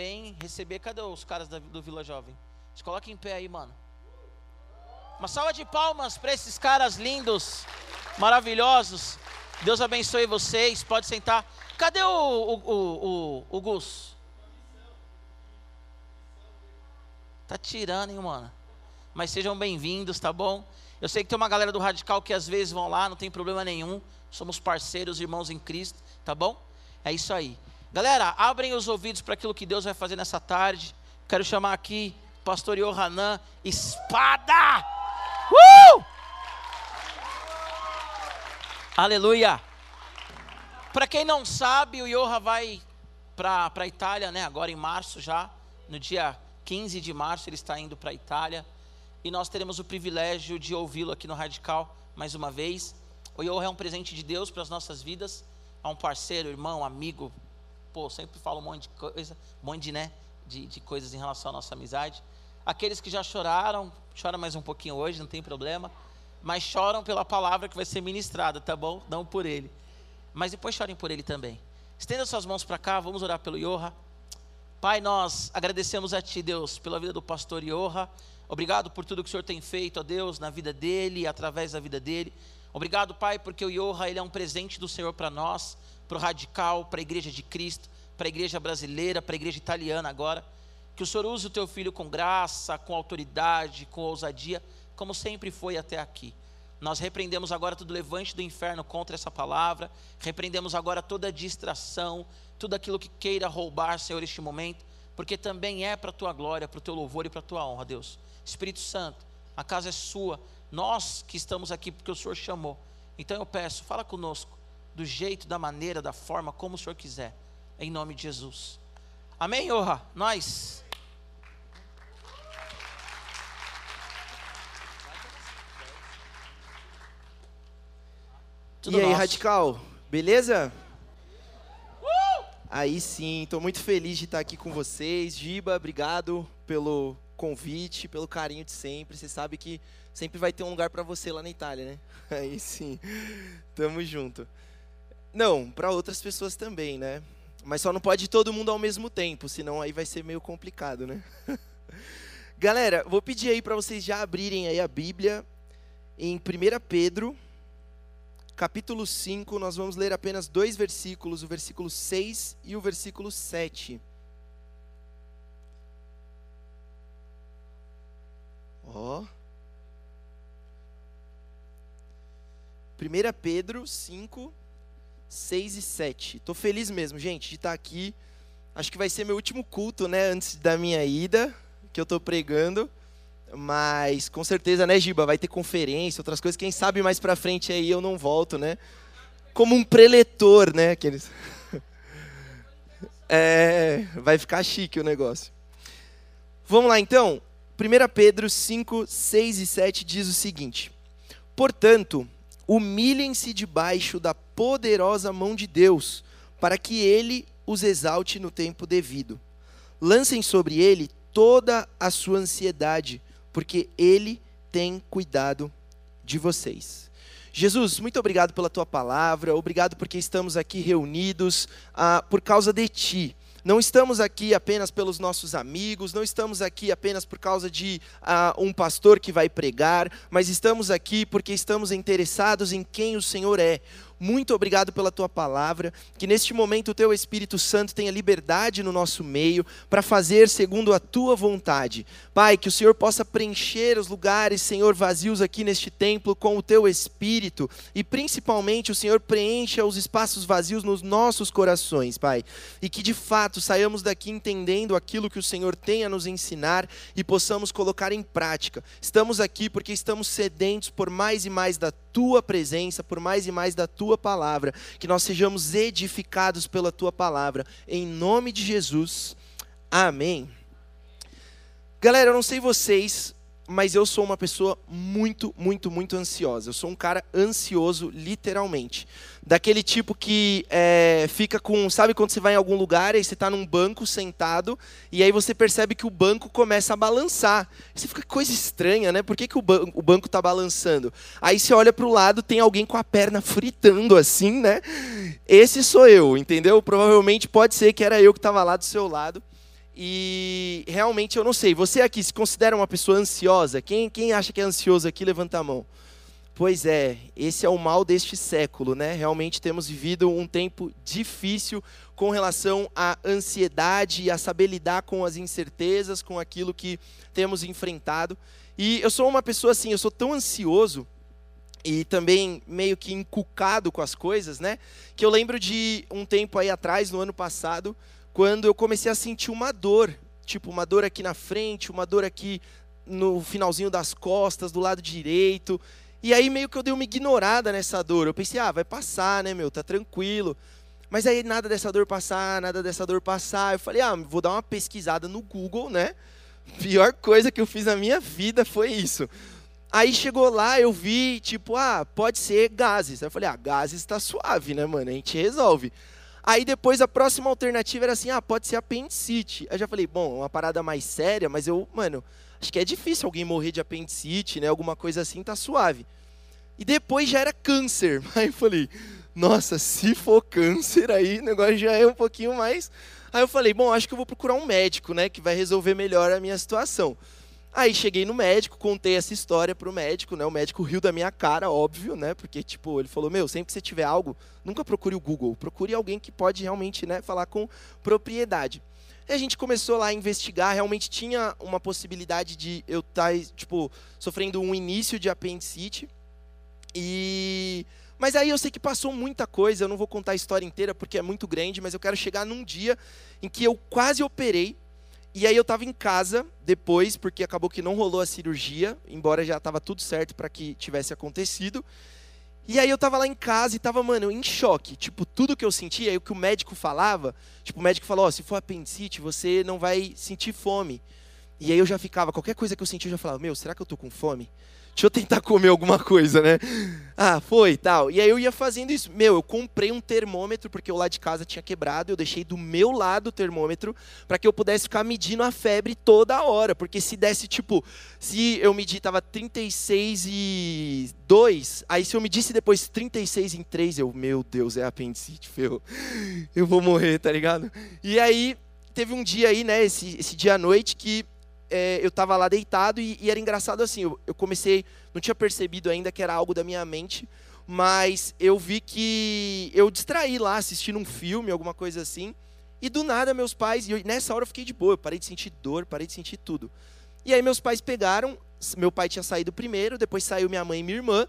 também receber. Cadê os caras da- do Vila Jovem? Se coloca em pé aí, mano. Uma salva de palmas para esses caras lindos, maravilhosos. Deus abençoe vocês. Pode sentar. Cadê o, o, o, o, o Gus? Tá tirando, hein, mano? Mas sejam bem-vindos, tá bom? Eu sei que tem uma galera do Radical que às vezes vão lá, não tem problema nenhum. Somos parceiros, irmãos em Cristo, tá bom? É isso aí. Galera, abrem os ouvidos para aquilo que Deus vai fazer nessa tarde. Quero chamar aqui o pastor Yohanan, espada! Uh! Aleluia! Para quem não sabe, o Yoha vai para a Itália, né? Agora em março já, no dia 15 de março ele está indo para a Itália e nós teremos o privilégio de ouvi-lo aqui no Radical mais uma vez. O Yoha é um presente de Deus para as nossas vidas, é um parceiro, irmão, amigo. Pô, sempre falo um monte de coisa, um monte de, né, de, de coisas em relação à nossa amizade. Aqueles que já choraram, chora mais um pouquinho hoje, não tem problema, mas choram pela palavra que vai ser ministrada, tá bom? Não por ele. Mas depois chorem por ele também. Estenda suas mãos para cá, vamos orar pelo Yoha. Pai, nós agradecemos a Ti, Deus, pela vida do pastor Yoha. Obrigado por tudo que o Senhor tem feito, ó Deus, na vida dele e através da vida dele. Obrigado, Pai, porque o Yoha ele é um presente do Senhor para nós, para o radical, para a igreja de Cristo, para a igreja brasileira, para a igreja italiana agora. Que o Senhor use o teu filho com graça, com autoridade, com ousadia, como sempre foi até aqui. Nós repreendemos agora todo levante do inferno contra essa palavra, repreendemos agora toda distração, tudo aquilo que queira roubar, Senhor, este momento, porque também é para a tua glória, para o teu louvor e para a tua honra, Deus. Espírito Santo, a casa é sua, nós que estamos aqui porque o Senhor chamou. Então eu peço, fala conosco, do jeito, da maneira, da forma, como o Senhor quiser, em nome de Jesus. Amém, honra? Nós. Tudo e aí, nosso. Radical, beleza? Aí sim, estou muito feliz de estar aqui com vocês. Giba, obrigado pelo convite, pelo carinho de sempre. Você sabe que sempre vai ter um lugar para você lá na Itália, né? Aí sim, tamo junto. Não, para outras pessoas também, né? Mas só não pode todo mundo ao mesmo tempo, senão aí vai ser meio complicado, né? Galera, vou pedir aí para vocês já abrirem aí a Bíblia em 1 Pedro, capítulo 5, nós vamos ler apenas dois versículos, o versículo 6 e o versículo 7. Ó. 1 Pedro 5, 6 e 7. Estou feliz mesmo, gente, de estar aqui. Acho que vai ser meu último culto, né, antes da minha ida, que eu estou pregando. Mas com certeza, né, Giba, vai ter conferência, outras coisas. Quem sabe mais pra frente aí eu não volto, né? Como um preletor, né? Aqueles... É, vai ficar chique o negócio. Vamos lá então. 1 Pedro 5, 6 e 7 diz o seguinte: Portanto, humilhem-se debaixo da poderosa mão de Deus, para que ele os exalte no tempo devido. Lancem sobre ele toda a sua ansiedade, porque ele tem cuidado de vocês. Jesus, muito obrigado pela tua palavra, obrigado porque estamos aqui reunidos ah, por causa de ti. Não estamos aqui apenas pelos nossos amigos, não estamos aqui apenas por causa de ah, um pastor que vai pregar, mas estamos aqui porque estamos interessados em quem o Senhor é. Muito obrigado pela tua palavra, que neste momento o teu Espírito Santo tenha liberdade no nosso meio para fazer segundo a tua vontade. Pai, que o Senhor possa preencher os lugares, Senhor, vazios aqui neste templo com o teu Espírito e principalmente o Senhor preencha os espaços vazios nos nossos corações, Pai. E que de fato saiamos daqui entendendo aquilo que o Senhor tem a nos ensinar e possamos colocar em prática. Estamos aqui porque estamos sedentos por mais e mais da tua presença, por mais e mais da tua palavra, que nós sejamos edificados pela tua palavra, em nome de Jesus. Amém. Galera, eu não sei vocês, mas eu sou uma pessoa muito, muito, muito ansiosa. Eu sou um cara ansioso, literalmente. Daquele tipo que é, fica com. Sabe quando você vai em algum lugar e você está num banco sentado e aí você percebe que o banco começa a balançar. Você fica coisa estranha, né? Por que, que o, ban o banco está balançando? Aí você olha para o lado, tem alguém com a perna fritando assim, né? Esse sou eu, entendeu? Provavelmente pode ser que era eu que estava lá do seu lado. E realmente eu não sei. Você aqui se considera uma pessoa ansiosa? Quem, quem acha que é ansioso aqui, levanta a mão. Pois é, esse é o mal deste século, né? Realmente temos vivido um tempo difícil com relação à ansiedade e a saber lidar com as incertezas, com aquilo que temos enfrentado. E eu sou uma pessoa assim, eu sou tão ansioso e também meio que encucado com as coisas, né? Que eu lembro de um tempo aí atrás, no ano passado, quando eu comecei a sentir uma dor, tipo uma dor aqui na frente, uma dor aqui no finalzinho das costas, do lado direito. E aí meio que eu dei uma ignorada nessa dor. Eu pensei, ah, vai passar, né, meu, tá tranquilo. Mas aí nada dessa dor passar, nada dessa dor passar. Eu falei, ah, vou dar uma pesquisada no Google, né? Pior coisa que eu fiz na minha vida foi isso. Aí chegou lá, eu vi, tipo, ah, pode ser gases. Aí eu falei, ah, gases está suave, né, mano? A gente resolve. Aí depois a próxima alternativa era assim, ah, pode ser apendicite. Aí eu já falei, bom, uma parada mais séria, mas eu, mano, acho que é difícil alguém morrer de apendicite, né? Alguma coisa assim, tá suave. E depois já era câncer. Aí eu falei, nossa, se for câncer, aí o negócio já é um pouquinho mais. Aí eu falei, bom, acho que eu vou procurar um médico, né, que vai resolver melhor a minha situação. Aí cheguei no médico, contei essa história pro médico, né? O médico riu da minha cara, óbvio, né? Porque, tipo, ele falou, meu, sempre que você tiver algo, nunca procure o Google, procure alguém que pode realmente, né, falar com propriedade. E a gente começou lá a investigar, realmente tinha uma possibilidade de eu estar, tá, tipo, sofrendo um início de apendicite. E... Mas aí eu sei que passou muita coisa, eu não vou contar a história inteira porque é muito grande, mas eu quero chegar num dia em que eu quase operei, e aí eu estava em casa depois, porque acabou que não rolou a cirurgia, embora já estava tudo certo para que tivesse acontecido. E aí eu estava lá em casa e estava, mano, em choque. Tipo, tudo que eu sentia, aí o que o médico falava, tipo, o médico falou, oh, se for apendicite, você não vai sentir fome. E aí eu já ficava, qualquer coisa que eu sentia, eu já falava, meu, será que eu tô com fome? Deixa eu tentar comer alguma coisa, né? Ah, foi, tal. E aí eu ia fazendo isso. Meu, eu comprei um termômetro porque o lado de casa tinha quebrado, eu deixei do meu lado o termômetro para que eu pudesse ficar medindo a febre toda hora, porque se desse tipo, se eu medir tava 36 e 2, aí se eu medisse depois 36 em 3, eu, meu Deus, é apendicite, ferro. Eu vou morrer, tá ligado? E aí teve um dia aí, né, esse, esse dia à noite que é, eu estava lá deitado e, e, era engraçado assim, eu, eu, comecei, não tinha percebido ainda que era algo da minha mente, mas eu vi que eu distraí lá assistindo um filme, alguma coisa assim, e do nada meus pais, e eu, nessa hora eu fiquei de boa, eu parei de sentir dor, parei de sentir tudo. E aí meus pais pegaram, meu pai tinha saído primeiro, depois saiu minha mãe e minha irmã,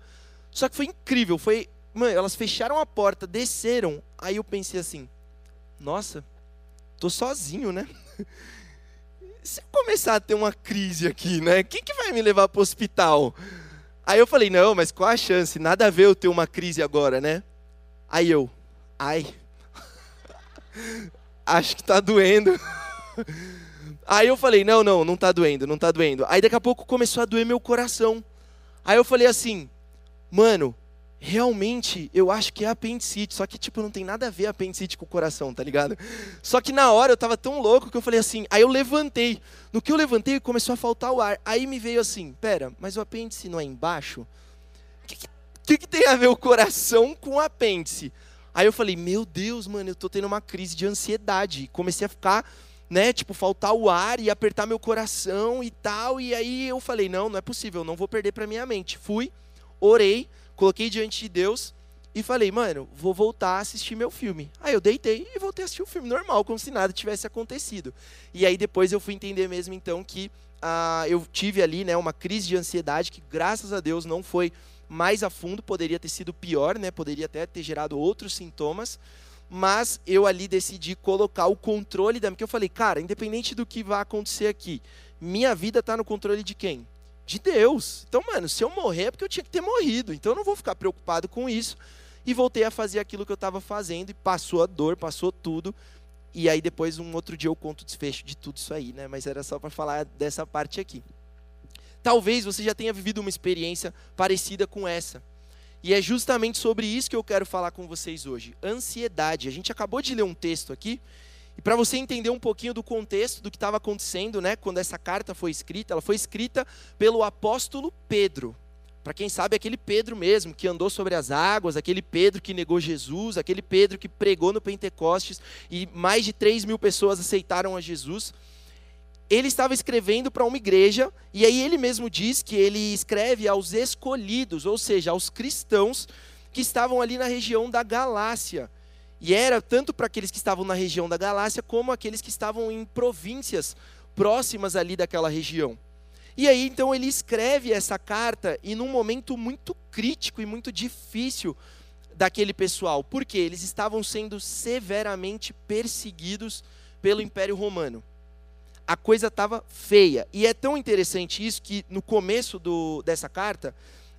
só que foi incrível, foi, mano, elas fecharam a porta, desceram, aí eu pensei assim, nossa, tô sozinho, né? se eu começar a ter uma crise aqui, né? Quem que vai me levar para o hospital? Aí eu falei, não, mas qual a chance? Nada a ver eu ter uma crise agora, né? Aí eu, ai, acho que tá doendo. Aí eu falei, não, não, não tá doendo, não tá doendo. Aí daqui a pouco começou a doer meu coração. Aí eu falei assim, mano, realmente eu acho que é apendicite, só que tipo não tem nada a ver apendicite com o coração, tá ligado? Só que na hora eu tava tão louco que eu falei assim, aí eu levantei. No que eu levantei começou a faltar o ar. Aí me veio assim, pera, mas o apêndice não é embaixo? O que, que, que, tem a ver o coração com o apêndice? Aí eu falei, meu Deus, mano, eu tô tendo uma crise de ansiedade. Comecei a ficar, né, tipo, faltar o ar e apertar meu coração e tal. E aí eu falei, não, não é possível, não vou perder pra minha mente. Fui, orei, coloquei diante de Deus e falei, mano, vou voltar a assistir meu filme. Aí eu deitei e voltei a assistir o filme normal, como se nada tivesse acontecido. E aí depois eu fui entender mesmo então que ah, eu tive ali né, uma crise de ansiedade que graças a Deus não foi mais a fundo, poderia ter sido pior, né? Poderia até ter gerado outros sintomas. Mas eu ali decidi colocar o controle da. Porque eu falei, cara, independente do que vai acontecer aqui, minha vida está no controle de quem? De Deus. Então, mano, se eu morrer é porque eu tinha que ter morrido. Então eu não vou ficar preocupado com isso. E voltei a fazer aquilo que eu estava fazendo e passou a dor, passou tudo. E aí depois um outro dia eu conto o desfecho de tudo isso aí, né? Mas era só para falar dessa parte aqui. Talvez você já tenha vivido uma experiência parecida com essa. E é justamente sobre isso que eu quero falar com vocês hoje. Ansiedade. A gente acabou de ler um texto aqui e para você entender um pouquinho do contexto do que estava acontecendo, né, quando essa carta foi escrita, ela foi escrita pelo apóstolo Pedro. Para quem sabe, aquele Pedro mesmo, que andou sobre as águas, aquele Pedro que negou Jesus, aquele Pedro que pregou no Pentecostes e mais de 3 mil pessoas aceitaram a Jesus. ele estava escrevendo para uma igreja, e aí ele mesmo diz que ele escreve aos escolhidos, ou seja, aos cristãos que estavam ali na região da Galácia. E era tanto para aqueles que estavam na região da Galácia, como aqueles que estavam em províncias próximas ali daquela região. E aí então ele escreve essa carta e num momento muito crítico e muito difícil daquele pessoal, porque eles estavam sendo severamente perseguidos pelo Império Romano a coisa estava feia. E é tão interessante isso que no começo do, dessa carta,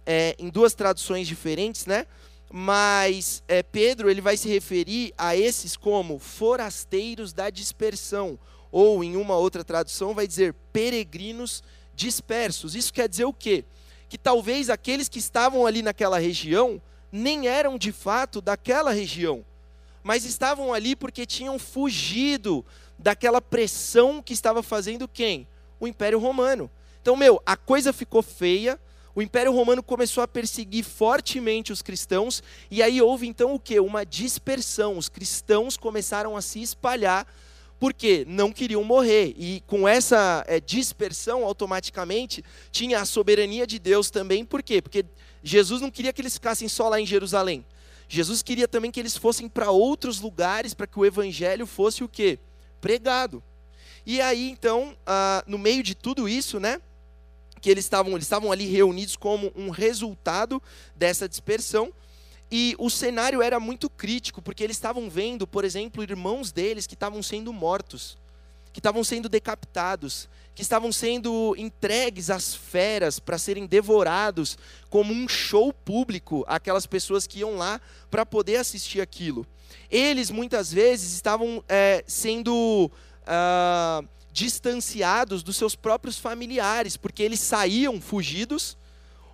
é, em duas traduções diferentes, né? Mas é, Pedro ele vai se referir a esses como forasteiros da dispersão, ou em uma outra tradução vai dizer peregrinos dispersos. Isso quer dizer o quê? Que talvez aqueles que estavam ali naquela região nem eram de fato daquela região, mas estavam ali porque tinham fugido daquela pressão que estava fazendo quem? O Império Romano. Então, meu, a coisa ficou feia, o Império Romano começou a perseguir fortemente os cristãos, e aí houve então o que? Uma dispersão. Os cristãos começaram a se espalhar, porque não queriam morrer. E com essa é, dispersão, automaticamente, tinha a soberania de Deus também, por quê? Porque Jesus não queria que eles ficassem só lá em Jerusalém. Jesus queria também que eles fossem para outros lugares, para que o evangelho fosse o quê? pregado. E aí, então, ah, no meio de tudo isso, né, que eles estavam, eles estavam ali reunidos como um resultado dessa dispersão, e o cenário era muito crítico, porque eles estavam vendo, por exemplo, irmãos deles que estavam sendo mortos, que estavam sendo decapitados, que estavam sendo entregues às feras para serem devorados como um show público aquelas pessoas que iam lá para poder assistir aquilo. Eles muitas vezes estavam é, sendo uh, distanciados dos seus próprios familiares, porque eles saíam fugidos,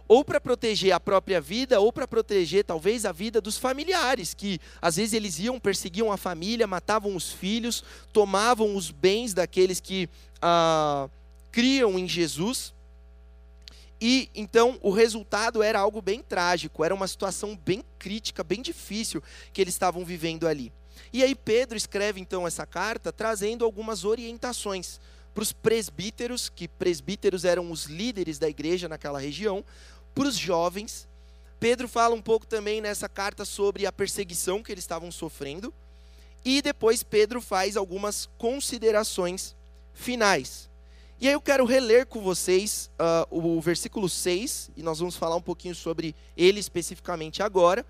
ou para proteger a própria vida, ou para proteger talvez a vida dos familiares, que às vezes eles iam, perseguiam a família, matavam os filhos, tomavam os bens daqueles que uh, criam em Jesus. E então o resultado era algo bem trágico, era uma situação bem crítica, bem difícil que eles estavam vivendo ali. E aí Pedro escreve então essa carta trazendo algumas orientações para os presbíteros, que presbíteros eram os líderes da igreja naquela região, para os jovens. Pedro fala um pouco também nessa carta sobre a perseguição que eles estavam sofrendo. E depois Pedro faz algumas considerações finais. E aí eu quero reler com vocês uh, o versículo 6, e nós vamos falar um pouquinho sobre ele especificamente agora.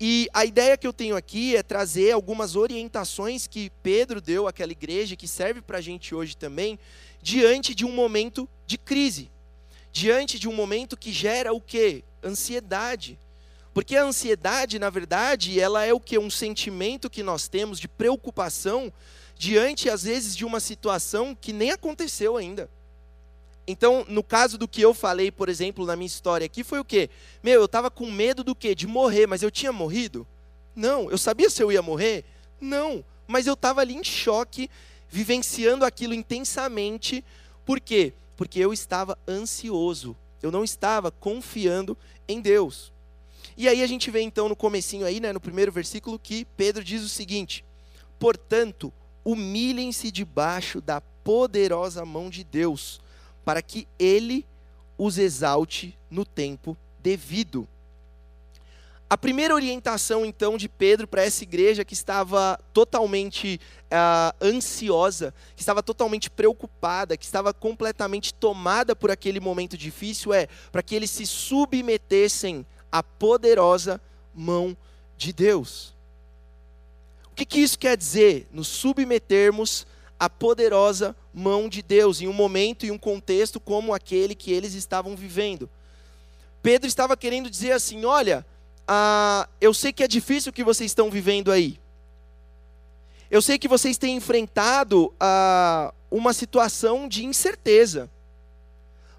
E a ideia que eu tenho aqui é trazer algumas orientações que Pedro deu àquela igreja, que serve para a gente hoje também, diante de um momento de crise. Diante de um momento que gera o quê? Ansiedade. Porque a ansiedade, na verdade, ela é o que? Um sentimento que nós temos de preocupação diante, às vezes, de uma situação que nem aconteceu ainda. Então, no caso do que eu falei, por exemplo, na minha história aqui, foi o quê? Meu, eu estava com medo do quê? De morrer, mas eu tinha morrido? Não. Eu sabia se eu ia morrer? Não. Mas eu estava ali em choque, vivenciando aquilo intensamente. Por quê? Porque eu estava ansioso. Eu não estava confiando em Deus. E aí a gente vê então no comecinho aí, né, no primeiro versículo, que Pedro diz o seguinte: Portanto, humilhem-se debaixo da poderosa mão de Deus, para que ele os exalte no tempo devido. A primeira orientação, então, de Pedro para essa igreja que estava totalmente uh, ansiosa, que estava totalmente preocupada, que estava completamente tomada por aquele momento difícil, é para que eles se submetessem à poderosa mão de Deus. O que, que isso quer dizer? Nos submetermos à poderosa mão de Deus, em um momento e um contexto como aquele que eles estavam vivendo. Pedro estava querendo dizer assim: olha, ah, eu sei que é difícil o que vocês estão vivendo aí. Eu sei que vocês têm enfrentado ah, uma situação de incerteza.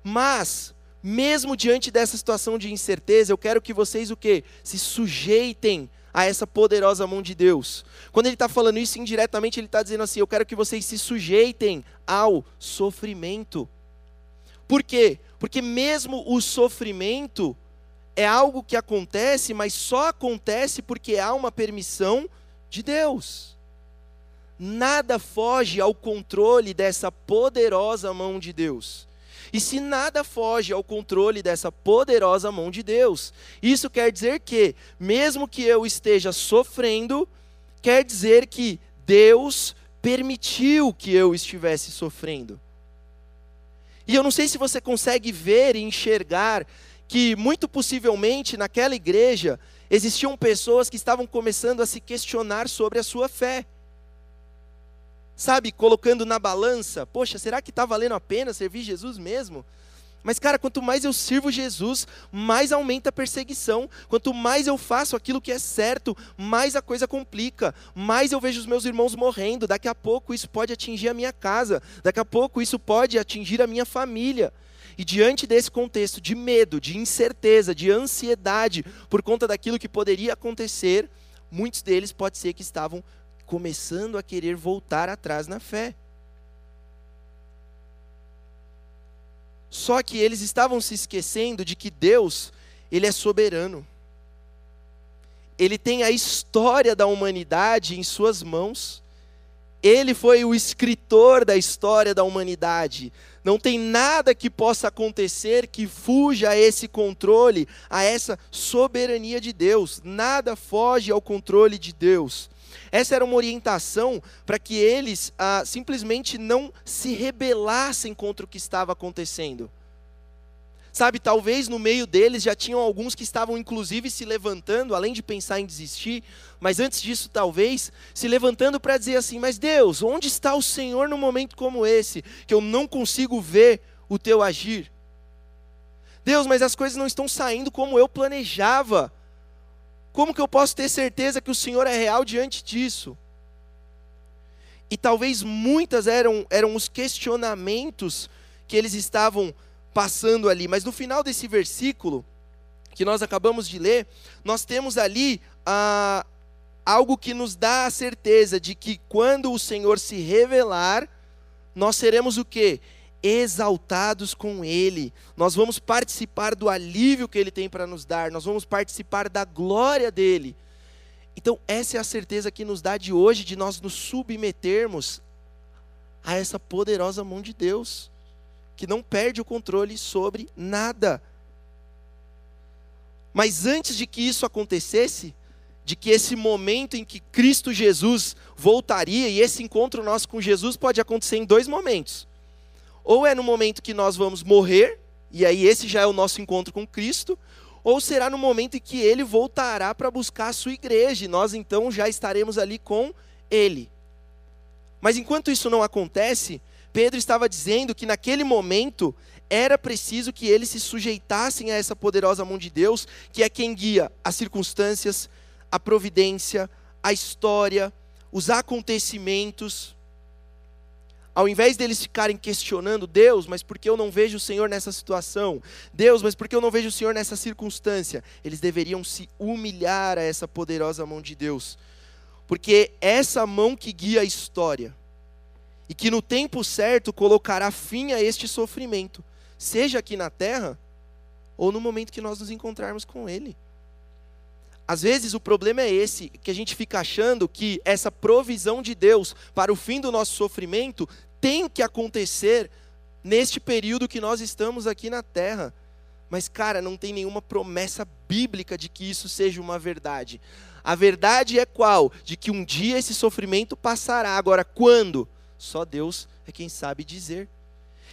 Mas, mesmo diante dessa situação de incerteza, eu quero que vocês o quê? Se sujeitem a essa poderosa mão de Deus. Quando ele está falando isso indiretamente, ele está dizendo assim: Eu quero que vocês se sujeitem ao sofrimento. Por quê? Porque mesmo o sofrimento é algo que acontece, mas só acontece porque há uma permissão de Deus. nada foge ao controle dessa poderosa mão de Deus. E se nada foge ao controle dessa poderosa mão de Deus, isso quer dizer que, mesmo que eu esteja sofrendo, quer dizer que Deus permitiu que eu estivesse sofrendo. E eu não sei se você consegue ver e enxergar que, muito possivelmente, naquela igreja, existiam pessoas que estavam começando a se questionar sobre a sua fé sabe, colocando na balança, poxa, será que está valendo a pena servir Jesus mesmo? Mas, cara, quanto mais eu sirvo Jesus, mais aumenta a perseguição. Quanto mais eu faço aquilo que é certo, mais a coisa complica. Mais eu vejo os meus irmãos morrendo. Daqui a pouco isso pode atingir a minha casa. Daqui a pouco isso pode atingir a minha família. E diante desse contexto de medo, de incerteza, de ansiedade por conta daquilo que poderia acontecer, muitos deles pode ser que estavam começando a querer voltar atrás na fé. Só que eles estavam se esquecendo de que Deus, ele é soberano. Ele tem a história da humanidade em suas mãos. Ele foi o escritor da história da humanidade. Não tem nada que possa acontecer que fuja a esse controle, a essa soberania de Deus. Nada foge ao controle de Deus. Essa era uma orientação para que eles ah, simplesmente não se rebelassem contra o que estava acontecendo. Sabe, talvez no meio deles já tinham alguns que estavam inclusive se levantando, além de pensar em desistir, mas antes disso, talvez, se levantando para dizer assim: Mas Deus, onde está o Senhor num momento como esse, que eu não consigo ver o teu agir? Deus, mas as coisas não estão saindo como eu planejava. Como que eu posso ter certeza que o Senhor é real diante disso? E talvez muitas eram, eram os questionamentos que eles estavam passando ali, mas no final desse versículo, que nós acabamos de ler, nós temos ali ah, algo que nos dá a certeza de que quando o Senhor se revelar, nós seremos o que? Exaltados com Ele. Nós vamos participar do alívio que Ele tem para nos dar, nós vamos participar da glória dEle. Então, essa é a certeza que nos dá de hoje de nós nos submetermos a essa poderosa mão de Deus, que não perde o controle sobre nada. Mas antes de que isso acontecesse, de que esse momento em que Cristo Jesus voltaria, e esse encontro nosso com Jesus pode acontecer em dois momentos. Ou é no momento que nós vamos morrer, e aí esse já é o nosso encontro com Cristo, ou será no momento em que ele voltará para buscar a sua igreja, e nós então já estaremos ali com ele. Mas enquanto isso não acontece, Pedro estava dizendo que naquele momento era preciso que eles se sujeitassem a essa poderosa mão de Deus, que é quem guia as circunstâncias, a providência, a história, os acontecimentos ao invés deles ficarem questionando Deus, mas por que eu não vejo o Senhor nessa situação? Deus, mas por que eu não vejo o Senhor nessa circunstância? Eles deveriam se humilhar a essa poderosa mão de Deus, porque essa mão que guia a história e que no tempo certo colocará fim a este sofrimento, seja aqui na terra ou no momento que nós nos encontrarmos com Ele. Às vezes o problema é esse, que a gente fica achando que essa provisão de Deus para o fim do nosso sofrimento tem que acontecer neste período que nós estamos aqui na terra. Mas, cara, não tem nenhuma promessa bíblica de que isso seja uma verdade. A verdade é qual? De que um dia esse sofrimento passará. Agora, quando? Só Deus é quem sabe dizer.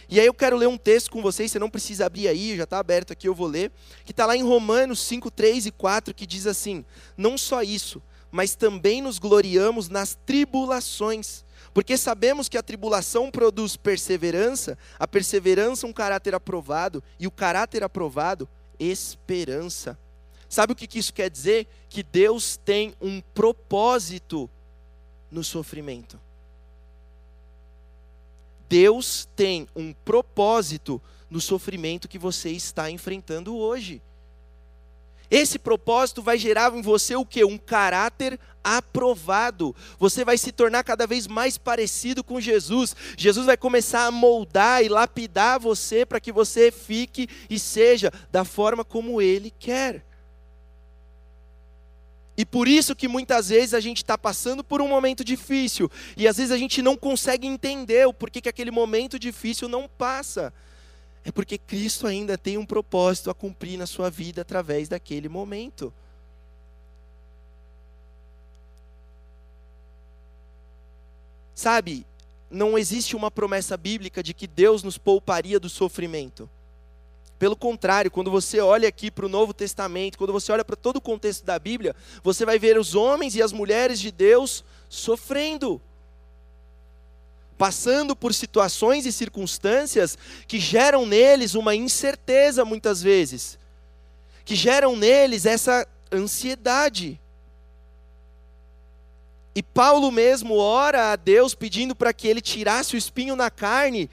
E aí eu quero ler um texto com vocês, você não precisa abrir aí, já está aberto aqui, eu vou ler, que está lá em Romanos 5, 3 e 4, que diz assim: Não só isso, mas também nos gloriamos nas tribulações, porque sabemos que a tribulação produz perseverança, a perseverança um caráter aprovado, e o caráter aprovado, esperança. Sabe o que isso quer dizer? Que Deus tem um propósito no sofrimento. Deus tem um propósito no sofrimento que você está enfrentando hoje. Esse propósito vai gerar em você o que? Um caráter aprovado. Você vai se tornar cada vez mais parecido com Jesus. Jesus vai começar a moldar e lapidar você para que você fique e seja da forma como Ele quer. E por isso que muitas vezes a gente está passando por um momento difícil. E às vezes a gente não consegue entender o porquê que aquele momento difícil não passa. É porque Cristo ainda tem um propósito a cumprir na sua vida através daquele momento. Sabe, não existe uma promessa bíblica de que Deus nos pouparia do sofrimento. Pelo contrário, quando você olha aqui para o Novo Testamento, quando você olha para todo o contexto da Bíblia, você vai ver os homens e as mulheres de Deus sofrendo, passando por situações e circunstâncias que geram neles uma incerteza muitas vezes, que geram neles essa ansiedade. E Paulo mesmo ora a Deus pedindo para que ele tirasse o espinho na carne,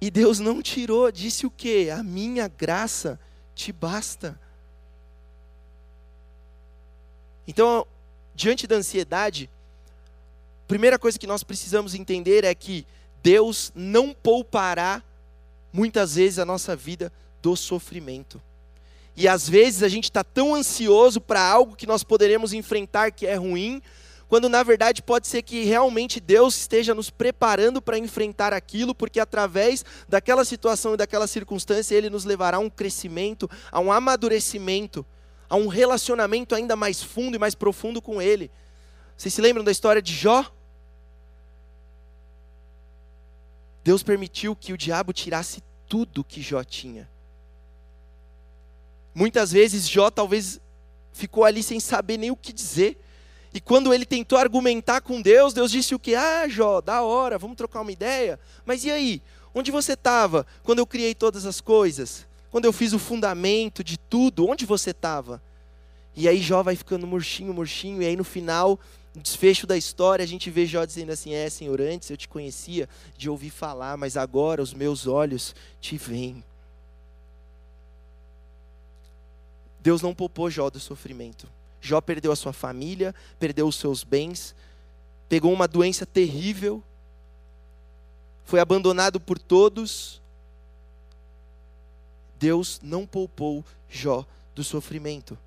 e Deus não tirou, disse o quê? A minha graça te basta. Então, diante da ansiedade, primeira coisa que nós precisamos entender é que Deus não poupará muitas vezes a nossa vida do sofrimento. E às vezes a gente está tão ansioso para algo que nós poderemos enfrentar que é ruim, quando na verdade pode ser que realmente Deus esteja nos preparando para enfrentar aquilo, porque através daquela situação e daquela circunstância Ele nos levará a um crescimento, a um amadurecimento, a um relacionamento ainda mais fundo e mais profundo com Ele. Vocês se lembram da história de Jó? Deus permitiu que o diabo tirasse tudo que Jó tinha. Muitas vezes Jó talvez ficou ali sem saber nem o que dizer. E quando ele tentou argumentar com Deus, Deus disse o que? Ah, Jó, da hora, vamos trocar uma ideia. Mas e aí? Onde você estava quando eu criei todas as coisas? Quando eu fiz o fundamento de tudo, onde você estava? E aí Jó vai ficando murchinho, murchinho, e aí no final, desfecho da história, a gente vê Jó dizendo assim: É, Senhor, antes eu te conhecia de ouvir falar, mas agora os meus olhos te veem. Deus não poupou Jó do sofrimento. Jó perdeu a sua família, perdeu os seus bens, pegou uma doença terrível, foi abandonado por todos. Deus não poupou Jó do sofrimento.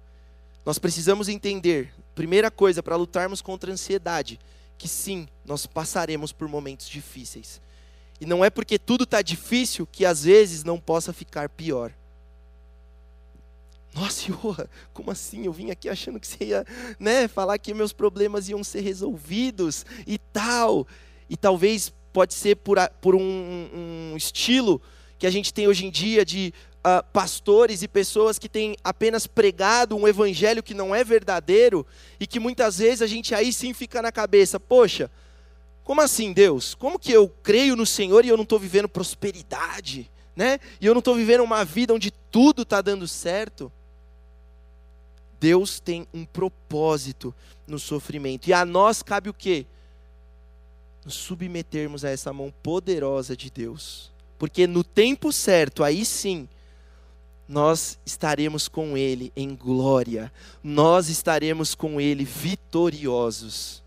Nós precisamos entender, primeira coisa, para lutarmos contra a ansiedade, que sim, nós passaremos por momentos difíceis. E não é porque tudo está difícil que às vezes não possa ficar pior. Nossa, Iorra, como assim? Eu vim aqui achando que você ia né, falar que meus problemas iam ser resolvidos e tal. E talvez pode ser por, por um, um, estilo que a gente tem hoje em dia de uh, pastores e pessoas que têm apenas pregado um evangelho que não é verdadeiro e que muitas vezes a gente aí sim fica na cabeça, poxa, como assim Deus? Como que eu creio no Senhor e eu não estou vivendo prosperidade? Né? E eu não estou vivendo uma vida onde tudo está dando certo? Deus tem um propósito no sofrimento. E a nós cabe o quê? Nos submetermos a essa mão poderosa de Deus. Porque no tempo certo, aí sim, nós estaremos com Ele em glória. Nós estaremos com Ele vitoriosos.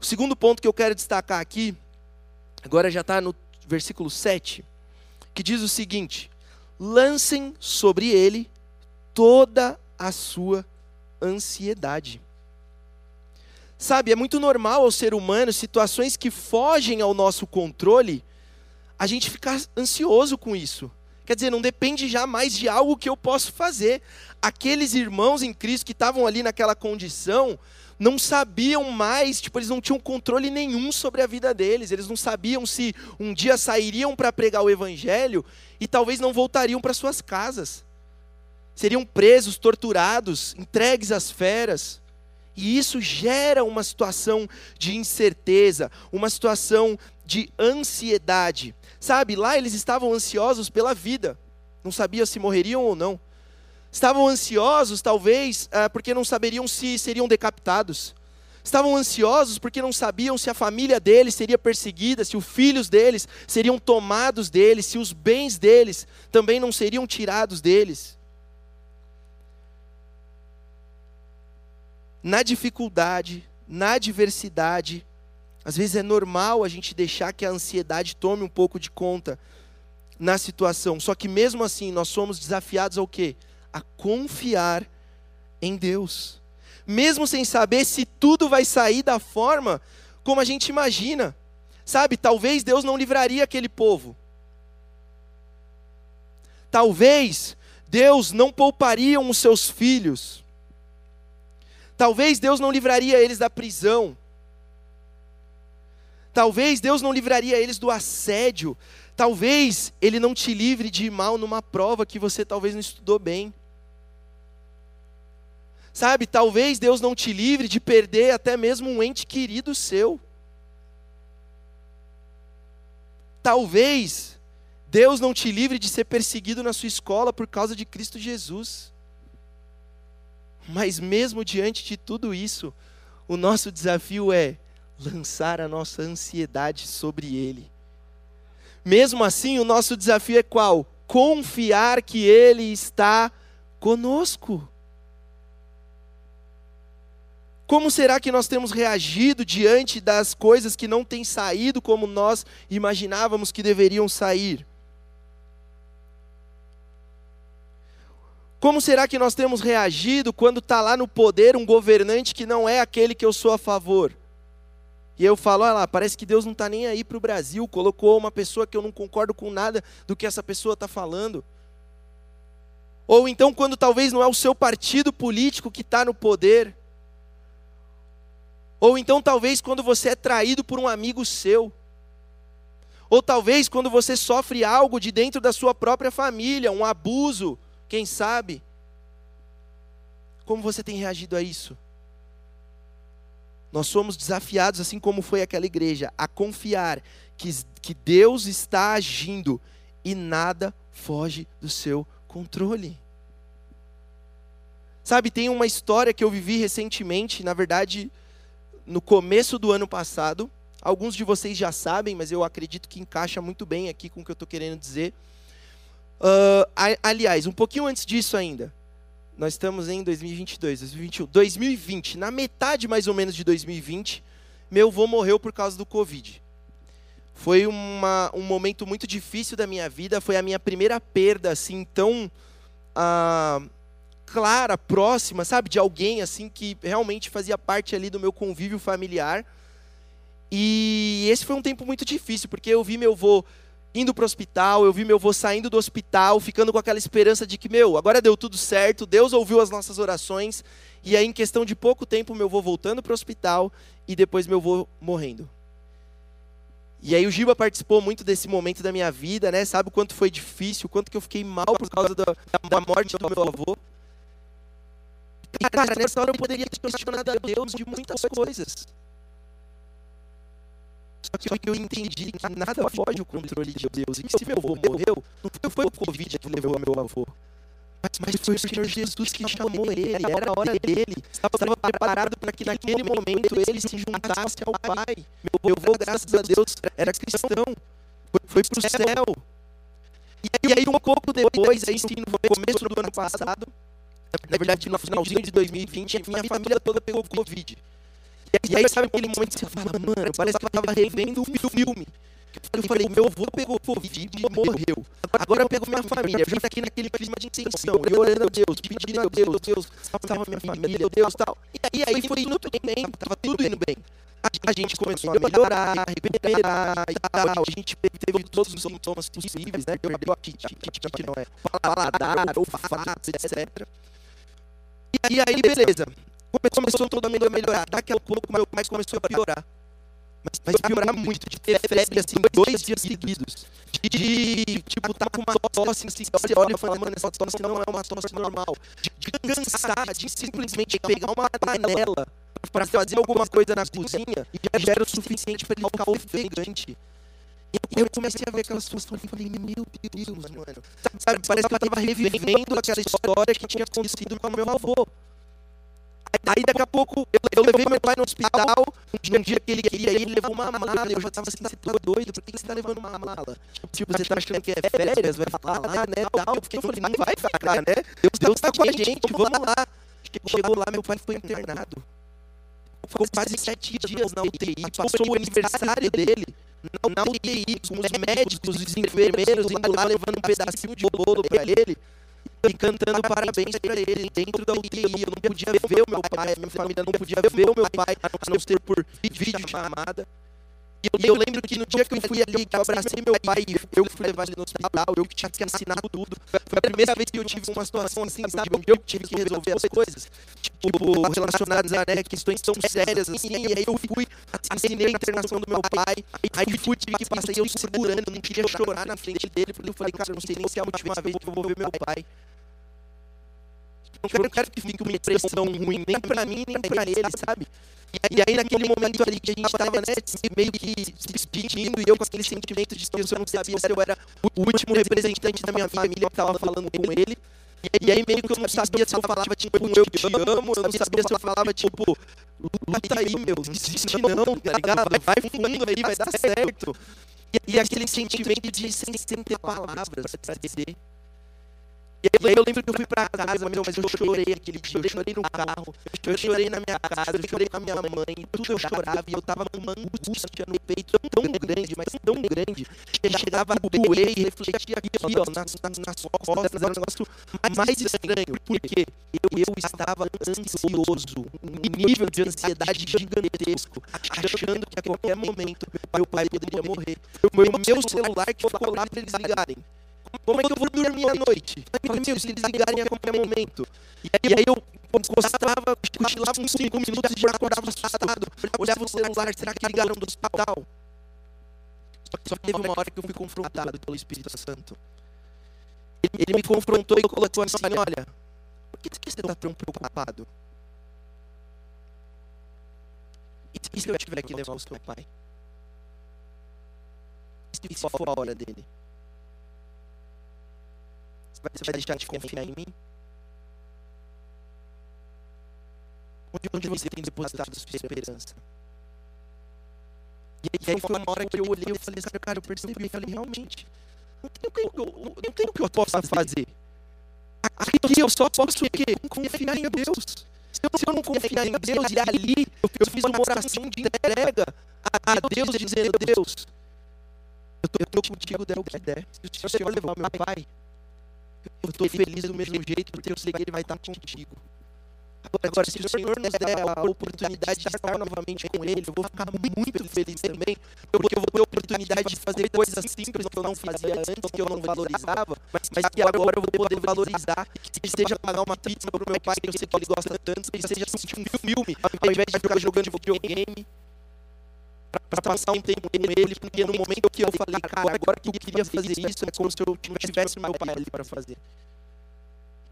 O segundo ponto que eu quero destacar aqui, agora já está no versículo 7, que diz o seguinte: lancem sobre ele toda a sua ansiedade. Sabe, é muito normal ao ser humano, situações que fogem ao nosso controle, a gente ficar ansioso com isso. Quer dizer, não depende jamais de algo que eu posso fazer. Aqueles irmãos em Cristo que estavam ali naquela condição, não sabiam mais, tipo, eles não tinham controle nenhum sobre a vida deles. Eles não sabiam se um dia sairiam para pregar o evangelho e talvez não voltariam para suas casas seriam presos, torturados, entregues às feras. E isso gera uma situação de incerteza, uma situação de ansiedade. Sabe, lá eles estavam ansiosos pela vida, não sabiam se morreriam ou não. Estavam ansiosos, talvez, ah, porque não saberiam se seriam decapitados. Estavam ansiosos porque não sabiam se a família deles seria perseguida, se os filhos deles seriam tomados deles, se os bens deles também não seriam tirados deles. na dificuldade, na adversidade, às vezes é normal a gente deixar que a ansiedade tome um pouco de conta na situação. Só que mesmo assim nós somos desafiados ao quê? A confiar em Deus. mesmo sem saber se tudo vai sair da forma como a gente imagina. Sabe, talvez Deus não livraria aquele povo. Talvez Deus não pouparia os seus filhos. Talvez Deus não livraria eles da prisão. Talvez Deus não livraria eles do assédio. Talvez Ele não te livre de mal numa prova que você talvez não estudou bem. Sabe, talvez Deus não te livre de perder até mesmo um ente querido seu. Talvez Deus não te livre de ser perseguido na sua escola por causa de Cristo Jesus. Mas mesmo diante de tudo isso, o nosso desafio é lançar a nossa ansiedade sobre Ele. Mesmo assim, o nosso desafio é qual? Confiar que Ele está conosco. Como será que nós temos reagido diante das coisas que não têm saído como nós imaginávamos que deveriam sair? Como será que nós temos reagido quando está lá no poder um governante que não é aquele que eu sou a favor? E eu falo, olha lá, parece que Deus não está nem aí para o Brasil, colocou uma pessoa que eu não concordo com nada do que essa pessoa está falando. Ou então, quando talvez não é o seu partido político que está no poder. Ou então, talvez, quando você é traído por um amigo seu. Ou talvez, quando você sofre algo de dentro da sua própria família, um abuso quem sabe? Como você tem reagido a isso? Nós somos desafiados, assim como foi aquela igreja, a confiar que, que Deus está agindo e nada foge do seu controle. Sabe, tem uma história que eu vivi recentemente, na verdade, no começo do ano passado. Alguns de vocês já sabem, mas eu acredito que encaixa muito bem aqui com o que eu estou querendo dizer. Uh, aliás, um pouquinho antes disso ainda, nós estamos em 2022, 2021, 2020, na metade mais ou menos de 2020, meu avô morreu por causa do Covid. Foi uma, um momento muito difícil da minha vida, foi a minha primeira perda assim tão uh, clara, próxima, sabe, de alguém assim que realmente fazia parte ali do meu convívio familiar. E esse foi um tempo muito difícil, porque eu vi meu avô indo para o hospital, eu vi meu avô saindo do hospital, ficando com aquela esperança de que, meu, agora deu tudo certo, Deus ouviu as nossas orações, e aí em questão de pouco tempo meu avô voltando para o hospital e depois meu avô morrendo. E aí o Giba participou muito desse momento da minha vida, né? Sabe o quanto foi difícil, o quanto que eu fiquei mal por causa da, da morte do meu avô. E cara, nessa hora eu poderia ter questionado a Deus de muitas coisas. Só que eu entendi que nada foge ao controle de Deus. E que se meu avô morreu, não foi o Covid que levou meu avô. Mas, foi o Senhor Jesus que chamou ele, era a hora dele. Estava preparado para que naquele momento ele se juntasse ao Pai. Meu avô, graças a Deus, era cristão. Foi para o céu. E aí, um pouco depois, aí sim, no começo do ano passado, na verdade, no finalzinho de 2020, minha família toda pegou Covid. E aí, sabe aquele momento que você fala, mano, parece que eu tava revendo um filme. Eu falei, meu avô pegou Covid e morreu. Agora eu pego minha família. Já aqui naquele clima de intenção. Eu orando a Deus, pedindo a Deus, Deus, salva minha família, Deus tal. E aí foi indo tudo bem, tava tudo indo bem. A gente começou a melhorar, a recuperar e tal. A gente teve todos os sintomas possíveis, né? Perdeu o apetite, não é paladar, olfato, etc. E aí, beleza começou mundo a melhorar. Daqui a pouco, mas começou a piorar. Mas, mas piorar muito, de ter febre assim, dois dias seguidos. De, de tipo, tá com uma tosse, assim, você olha e fala, mano, essa tosse não é uma tosse normal. De cansar, de simplesmente pegar uma panela para fazer alguma coisa na cozinha e já era o suficiente para ele ficar ofegante. Eu comecei a ver aquelas situações e falei, meu Deus, mano. Sabe, parece que eu tava revivendo aquela história que tinha acontecido com meu avô. Aí daqui a pouco eu, eu levei meu pai no hospital. Um dia que ele queria ir, ele levou uma mala. Eu já tava assim, você tá doido? Por que você tá levando uma mala? Tipo, você tá achando que é férias, vai falar lá, né? Tal. Eu fiquei falei, não vai ficar, né? Deus, Deus tá com a gente, vamos lá. Chegou lá, meu pai foi internado. Ficou quase sete dias na UTI. Passou o aniversário dele na UTI, com os médicos, os enfermeiros indo lá levando um pedacinho de bolo pra ele. E cantando parabéns para ele dentro da UTI. Eu não podia ver o meu pai, a minha família não podia ver o meu pai, a não ser por vídeo chamada. E eu lembro que no dia que eu fui ali, que eu abracei meu pai, eu fui levar ele no hospital, eu que tinha que assinar tudo. Foi a primeira vez que eu tive uma situação assim, sabe? Eu tive que resolver as coisas, tipo, relacionadas a né, questões tão sérias assim. E aí eu fui, assinei a internação do meu pai, aí fui, tive que passar eu segurando, não queria chorar na frente dele, porque eu falei, cara, eu não sei nem se é a última vez que eu vou ver meu pai. Não quero que fique uma impressão ruim, nem pra mim, nem pra ele, sabe? E aí, naquele momento ali que a gente estava né, meio que se despedindo, e eu com aquele sentimento de que eu não sabia se eu era o último representante da minha família que estava falando com ele. E aí, meio que eu não sabia se eu falava, tipo, eu te amo, eu não sabia se eu falava, tipo, luta aí, meu, desiste não, tá ligado? Vai fundo aí, vai dar certo. E, e aquele sentimento de sem, sem ter palavras para dizer. E aí eu lembro que eu fui pra casa, meu, mas eu chorei aquele dia, eu chorei no carro, eu chorei na minha casa, eu chorei com a minha mãe, tudo eu chorava e eu tava com uma angústia no peito tão grande, mas tão grande, que chegava a doer e refletia aqui, ó, nas, nas, nas costas, era um negócio mais estranho, porque eu, eu estava ansioso, um nível de ansiedade gigantesco, achando que a qualquer momento meu pai poderia morrer. O meu celular que ficou lá pra eles ligarem. Como é que eu vou dormir à noite? Eu falei, meu, se eles ligarem a qualquer momento. E aí eu encostava, cochilava uns 5 minutos e já acordava assustado. Olhava o celular, será que ligaram do hospital? Só que teve uma hora que eu fui confrontado pelo Espírito Santo. Ele, ele me confrontou e colocou assim, olha, por que, que você está tão preocupado? E se eu tiver que levar o seu pai? E se for a hora dele? Você vai deixar de confiar em mim? Onde, onde você tem depositado sua esperança? E aí foi uma hora que eu olhei e falei, cara, eu percebi, e falei, realmente, não tem o que eu, não tem o que eu possa fazer. Aqui eu só posso o quê? Confiar em Deus. Se eu, se eu não confiar em Deus, e ali eu, eu fiz uma oração de entrega a, a Deus, dizendo, Deus, eu estou contigo, der o que der. Se o Senhor levar meu pai, eu estou feliz do mesmo jeito, porque eu sei que Ele vai estar contigo. Agora, se o Senhor nos der a oportunidade de estar novamente com Ele, eu vou ficar muito feliz também, porque eu vou ter a oportunidade de fazer coisas simples que eu não fazia antes, que eu não valorizava, mas, que agora eu vou poder valorizar, que seja pagar uma pizza para o meu pai, que eu sei que ele gosta tanto, que seja assistir um filme, ao invés de ficar jogando videogame, para passar um tempo com ele, porque no momento que eu falei, cara, agora que eu queria fazer isso, é como se eu tivesse meu pai ali para fazer.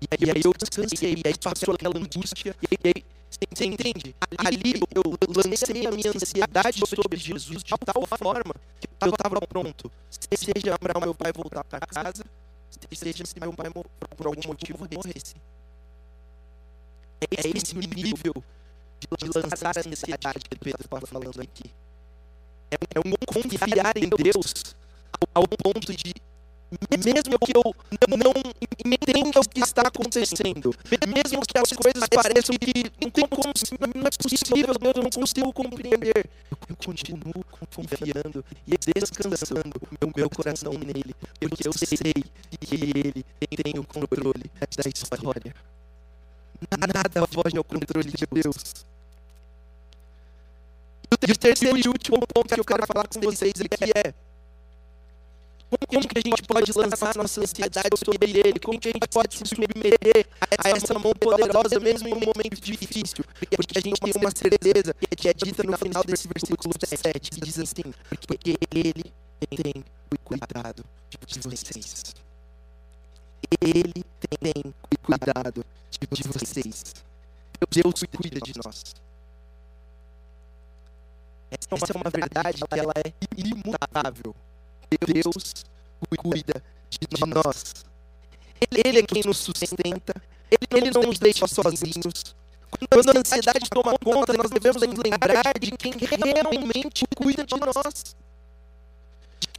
E aí, e aí eu descansei, e aí passou aquela angústia, e aí, você entende? Ali eu lancei a minha ansiedade sobre Jesus de tal forma que eu estava pronto. Seja para meu pai voltar para casa, seja se meu pai por algum motivo morresse. É esse nível de lançar a ansiedade que Pedro está falando aqui é, é um confiar em Deus ao, ponto de mesmo que eu não, entenda o que está acontecendo, mesmo que as coisas pareçam que não, tem como, não é possível, Deus, eu não consigo compreender, eu continuo confiando e descansando o meu coração nele, porque eu sei que ele tem o controle da história. Nada foge ao controle de Deus. O terceiro e último ponto que eu quero falar com vocês aqui é como que a gente pode lançar nossa ansiedade sobre ele? Como que a gente pode se submeter a essa mão poderosa mesmo em um momento difícil? Porque a gente tem uma certeza que é dita no final desse versículo 7, que diz assim, porque ele tem cuidado de vocês. Ele tem cuidado de vocês. Deus cuida de nós. Essa é uma verdade que ela é imutável. Deus cuida de nós. Ele é quem nos sustenta. Ele não nos deixa sozinhos. Quando a ansiedade toma conta, nós devemos lembrar de quem realmente cuida de nós.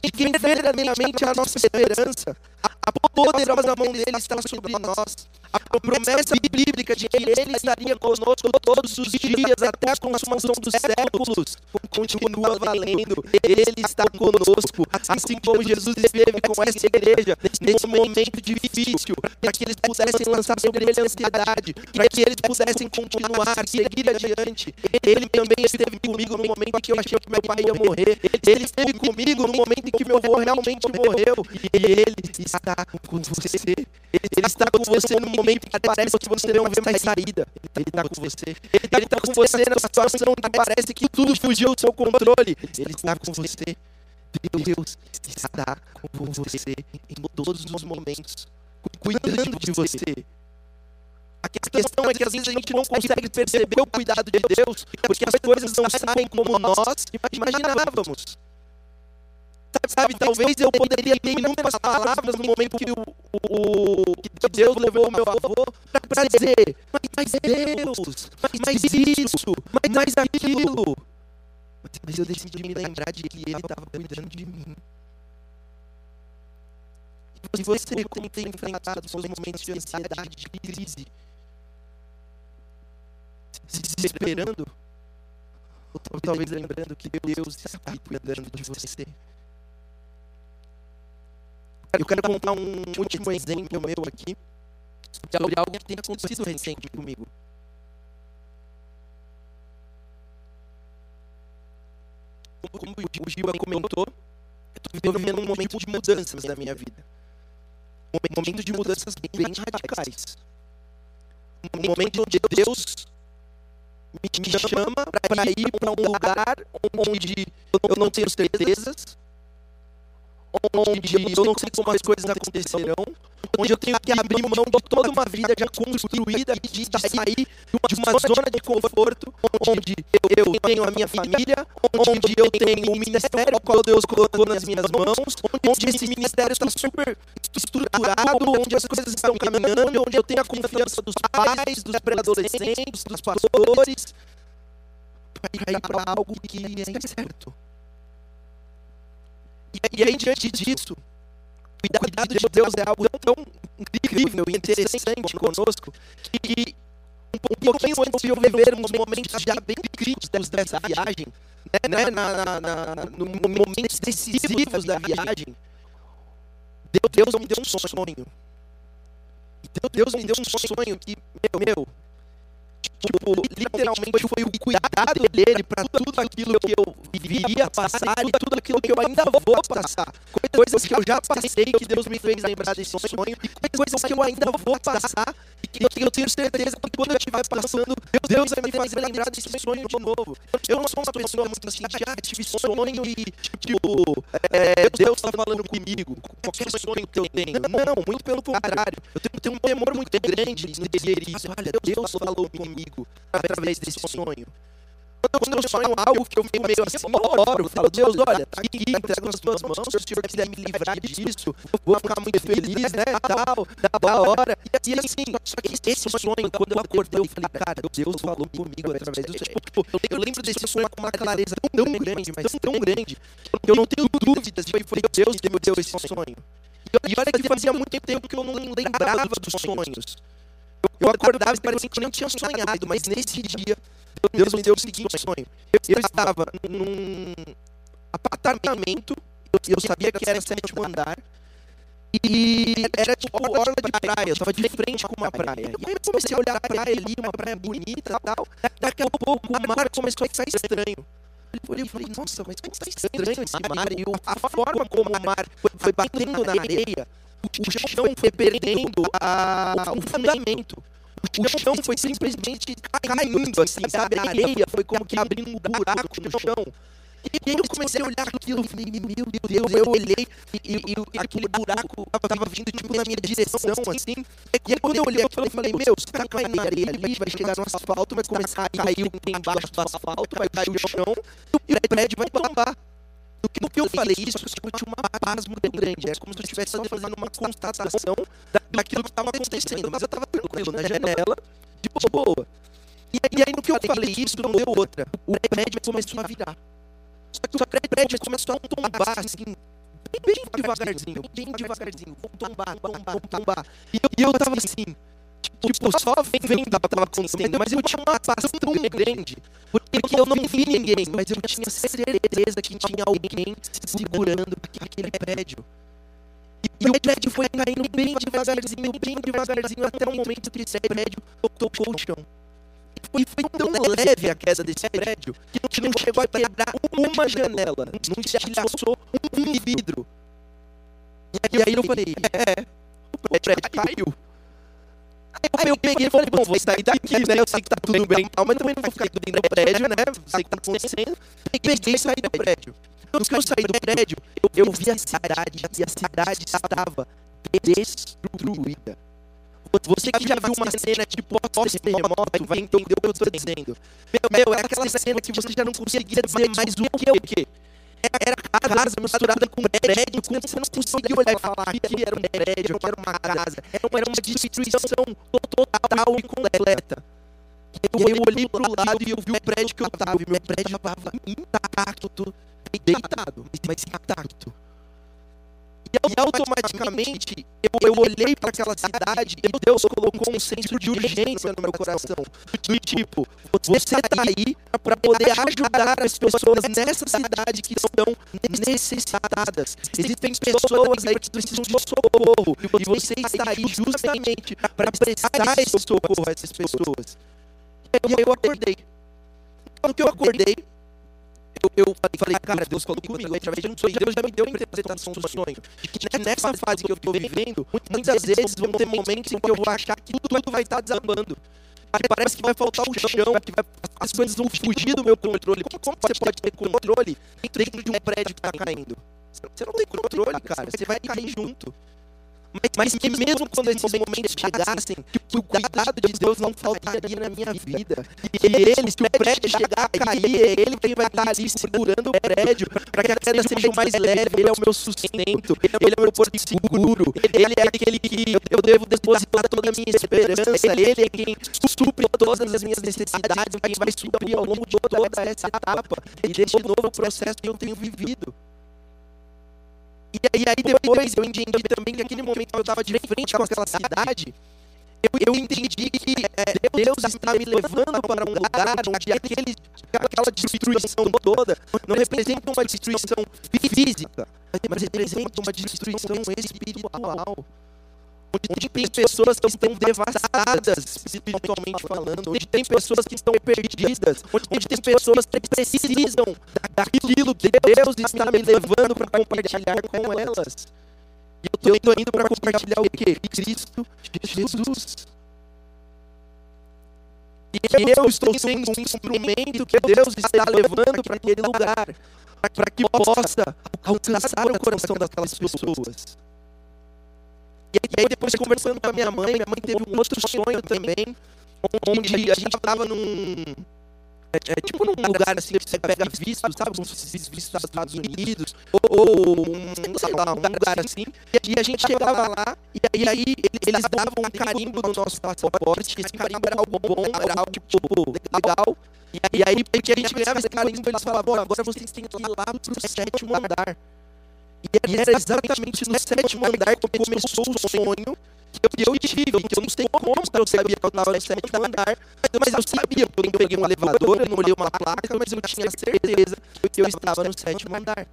De quem verdadeiramente é a nossa esperança. A poderosa mão dele está sobre nós. A promessa bíblica de que Ele estaria conosco todos os dias até a consumação dos séculos continua valendo. Ele está conosco, assim como Jesus esteve com essa igreja nesse momento difícil, para que eles pudessem lançar sobre ele ansiedade, para que eles pudessem continuar, seguir adiante. Ele também esteve comigo no momento em que eu achei que meu pai ia morrer. Ele esteve comigo no momento em que meu avô realmente morreu. E Ele está com você. Ele está com você no momento que parece que você não vê mais saída. Ele está com você. Ele está com você na situação que parece que tudo fugiu do seu controle. Ele está com você. Deus está com você em todos os momentos, cuidando de você. A questão é que às vezes a gente não consegue perceber o cuidado de Deus, porque as coisas não saem como nós imaginávamos. Sabe, talvez eu poderia ter inúmeras palavras no momento que, o, o, que Deus levou o meu avô para dizer, mas, mas Deus, mas, mas isso, mas, mas aquilo. Mas eu decidi me lembrar de que Ele estava cuidando de mim. Se você, como tem enfrentado seus momentos de ansiedade, de crise, se desesperando, ou talvez lembrando que Deus está cuidando de você. Eu quero contar um último exemplo meu aqui sobre algo que tem acontecido recente comigo. Como o Gil comentou, eu estou vivendo um momento de mudanças na minha vida. Um momento de mudanças bem radicais. Um momento onde Deus me chama para ir para um lugar onde eu não tenho certezas, onde eu não sei como as coisas acontecerão, onde eu tenho que abrir mão de toda uma vida já construída, de sair de uma zona de conforto, onde eu tenho a minha família, onde eu tenho o ministério que Deus colocou nas minhas mãos, onde esse ministério está super estruturado, onde as coisas estão caminhando, onde eu tenho a confiança dos pais, dos pré-adolescentes, dos pastores, para ir para algo que é incerto. E aí, diante disso, o cuidado de Deus é algo tão incrível e interessante conosco que um pouquinho antes de eu viver uns momentos já bem críticos dessa viagem, né, na, na, na, no momentos decisivos da viagem, Deus me deu um sonho. Deus me deu um sonho que, meu, meu tipo, literalmente foi o cuidado dele para tudo aquilo que eu viria passar e tudo aquilo que eu ainda vou passar. Coisas que eu já passei, que Deus me fez lembrar desse sonho, e coisas que eu ainda vou passar, e que eu tenho certeza que quando eu estiver passando, Deus vai me fazer lembrar desse sonho de novo. Eu não sou uma pessoa muito assim, já tive sonho e, tipo, é, Deus está falando comigo, qualquer sonho que eu tenho. Não, muito pelo contrário. Eu tenho, tenho um temor muito grande no dizer isso. Olha, Deus falou comigo comigo através desse sonho. Quando eu sonho algo que eu fico meio assim, oro, falo, Deus, olha, tá aqui, entrego nas tuas mãos, se o Senhor quiser me livrar disso, vou ficar muito feliz, né, tal, da hora. E assim, só que esse sonho, quando eu acordei, eu falei, cara, Deus falou comigo através do sonho. Tipo, eu lembro desse sonho com uma clareza tão grande, mas tão grande, que eu não tenho dúvidas de que foi Deus que me deu esse sonho. E olha que fazia muito tempo que eu não lembrava dos sonhos. Eu acordava e parecia que não tinha sonhado, mas nesse dia, Deus me deu o seguinte sonho. Eu estava num apartamento, eu sabia que era sétimo andar, e era tipo orla de praia, eu estava de frente com uma praia. E aí eu comecei a olhar a praia ali, uma praia bonita e tal. Daqui a pouco o mar começou a ficar estranho. Eu falei, nossa, mas como está estranho esse mar? E a forma como o mar foi batendo na areia, o chão foi perdendo a, o fundamento. O chão foi simplesmente caindo, assim, sabe? A areia foi como que abrindo um buraco no chão. E eu comecei a olhar aquilo e falei, meu Deus, eu olhei e, e, aquele buraco estava vindo tipo na minha direção, assim. E aí quando eu olhei, eu falei, meu, se tá caindo areia ali, vai chegar no asfalto, vai começar a cair embaixo do asfalto, vai cair o chão e o prédio vai tombar. No que, eu falei isso, eu senti uma paz muito grande. É como se eu estivesse fazendo uma constatação daquilo que estava acontecendo. Mas eu estava tranquilo na janela, de boa. E, aí, no que eu falei isso, não deu outra. O prédio começou a virar. Só que o prédio começou a tombar, assim, bem, devagarzinho, bem devagarzinho. Vou tombar, tombar, tombar. E eu, e eu tava assim, tipo, só vendo o que estava acontecendo, mas eu tinha uma paz tão grande, porque eu não vi ninguém, mas eu tinha certeza que tinha alguém segurando aquele prédio. E o prédio foi caindo bem devagarzinho, bem devagarzinho, até o momento que esse prédio tocou o chão. E foi tão leve a queda desse prédio que não chegou a quebrar uma janela, não estilhaçou um vidro. E aí eu falei, é, o prédio caiu. Aí eu peguei e falei, bom, vou sair daqui, né? Eu sei que tá tudo bem, mas também não vou ficar dentro do prédio, né? Sei que tá acontecendo. Peguei e saí do prédio. Quando eu saí do prédio, eu, eu vi a cidade e a cidade estava destruída. Você que já viu uma cena tipo pós-terremoto vai entender o que eu estou dizendo. Meu, meu, é aquela cena que você já não conseguia dizer mais o que é o. Era casa misturada com prédio, como você não conseguia olhar e falar que era um prédio, que era uma casa. Era uma, era uma destruição total e completa. Eu, eu olhei para o lado e eu vi o prédio que eu estava. E meu prédio estava intacto, deitado, mas intacto. E automaticamente eu, eu olhei para aquela cidade e Deus colocou um senso de urgência no meu coração. Do tipo, você está aí para poder ajudar as pessoas nessa cidade que estão necessitadas. Existem pessoas aí que precisam de socorro e você está aí justamente para prestar esse socorro a essas pessoas. E aí eu acordei. Quando eu acordei, eu, eu falei, cara, Deus falou comigo através de um sonho. Deus já me deu a interpretação do sonho. Que nessa fase que eu estou vivendo, muitas vezes vão ter momentos em que eu vou achar que tudo vai estar desabando. Parece que vai faltar o chão, que vai, as coisas vão fugir do meu controle. Como você pode ter controle dentro de um prédio que está caindo? Você não tem controle, cara. Você vai cair junto. Mas que mesmo quando esses momentos chegassem, que o cuidado de Deus não faltaria na minha vida. E ele, se o prédio chegar a cair, é ele quem vai estar ali segurando o prédio para que a queda seja mais leve. Ele é o meu sustento, ele é o meu porto seguro, ele é aquele que eu devo depositar toda a minha esperança, ele é quem supre todas as minhas necessidades, quem vai suprir ao longo de toda essa etapa e deste novo processo que eu tenho vivido. E, e aí depois eu entendi também que naquele momento que eu estava de frente com aquela cidade, eu, eu entendi que é, Deus está me levando para um lugar onde aquele, aquela destruição toda não representa uma destruição física, mas representa uma destruição espiritual. Onde tem pessoas que estão devastadas, espiritualmente falando, onde tem pessoas que estão perdidas, onde tem pessoas que precisam daquilo que Deus está me levando para compartilhar com elas. E eu estou indo para compartilhar o que? Cristo Jesus. E eu estou sendo um instrumento que Deus está levando para aquele lugar, para que possa alcançar o coração daquelas pessoas. E aí depois conversando com a minha mãe, minha mãe teve um outro sonho também, onde a gente estava num é, é, tipo num lugar assim que você pega visto, sabe? Como se fosse visto nos Estados Unidos, ou, um, sei lá, um lugar assim. E a gente chegava lá, e aí eles davam um carimbo no nosso passaporte, que esse carimbo era algo bom, era algo, tipo, legal. E aí, porque a gente ganhava esse carimbo, eles falavam, agora vocês têm que ir lá pro sétimo andar. E era exatamente no sétimo andar que começou o sonho que eu tive, que eu não sei como eu sabia que eu estava no sétimo andar, mas eu sabia, eu não peguei um elevador, eu não olhei uma placa, mas eu tinha certeza que eu estava no sétimo andar.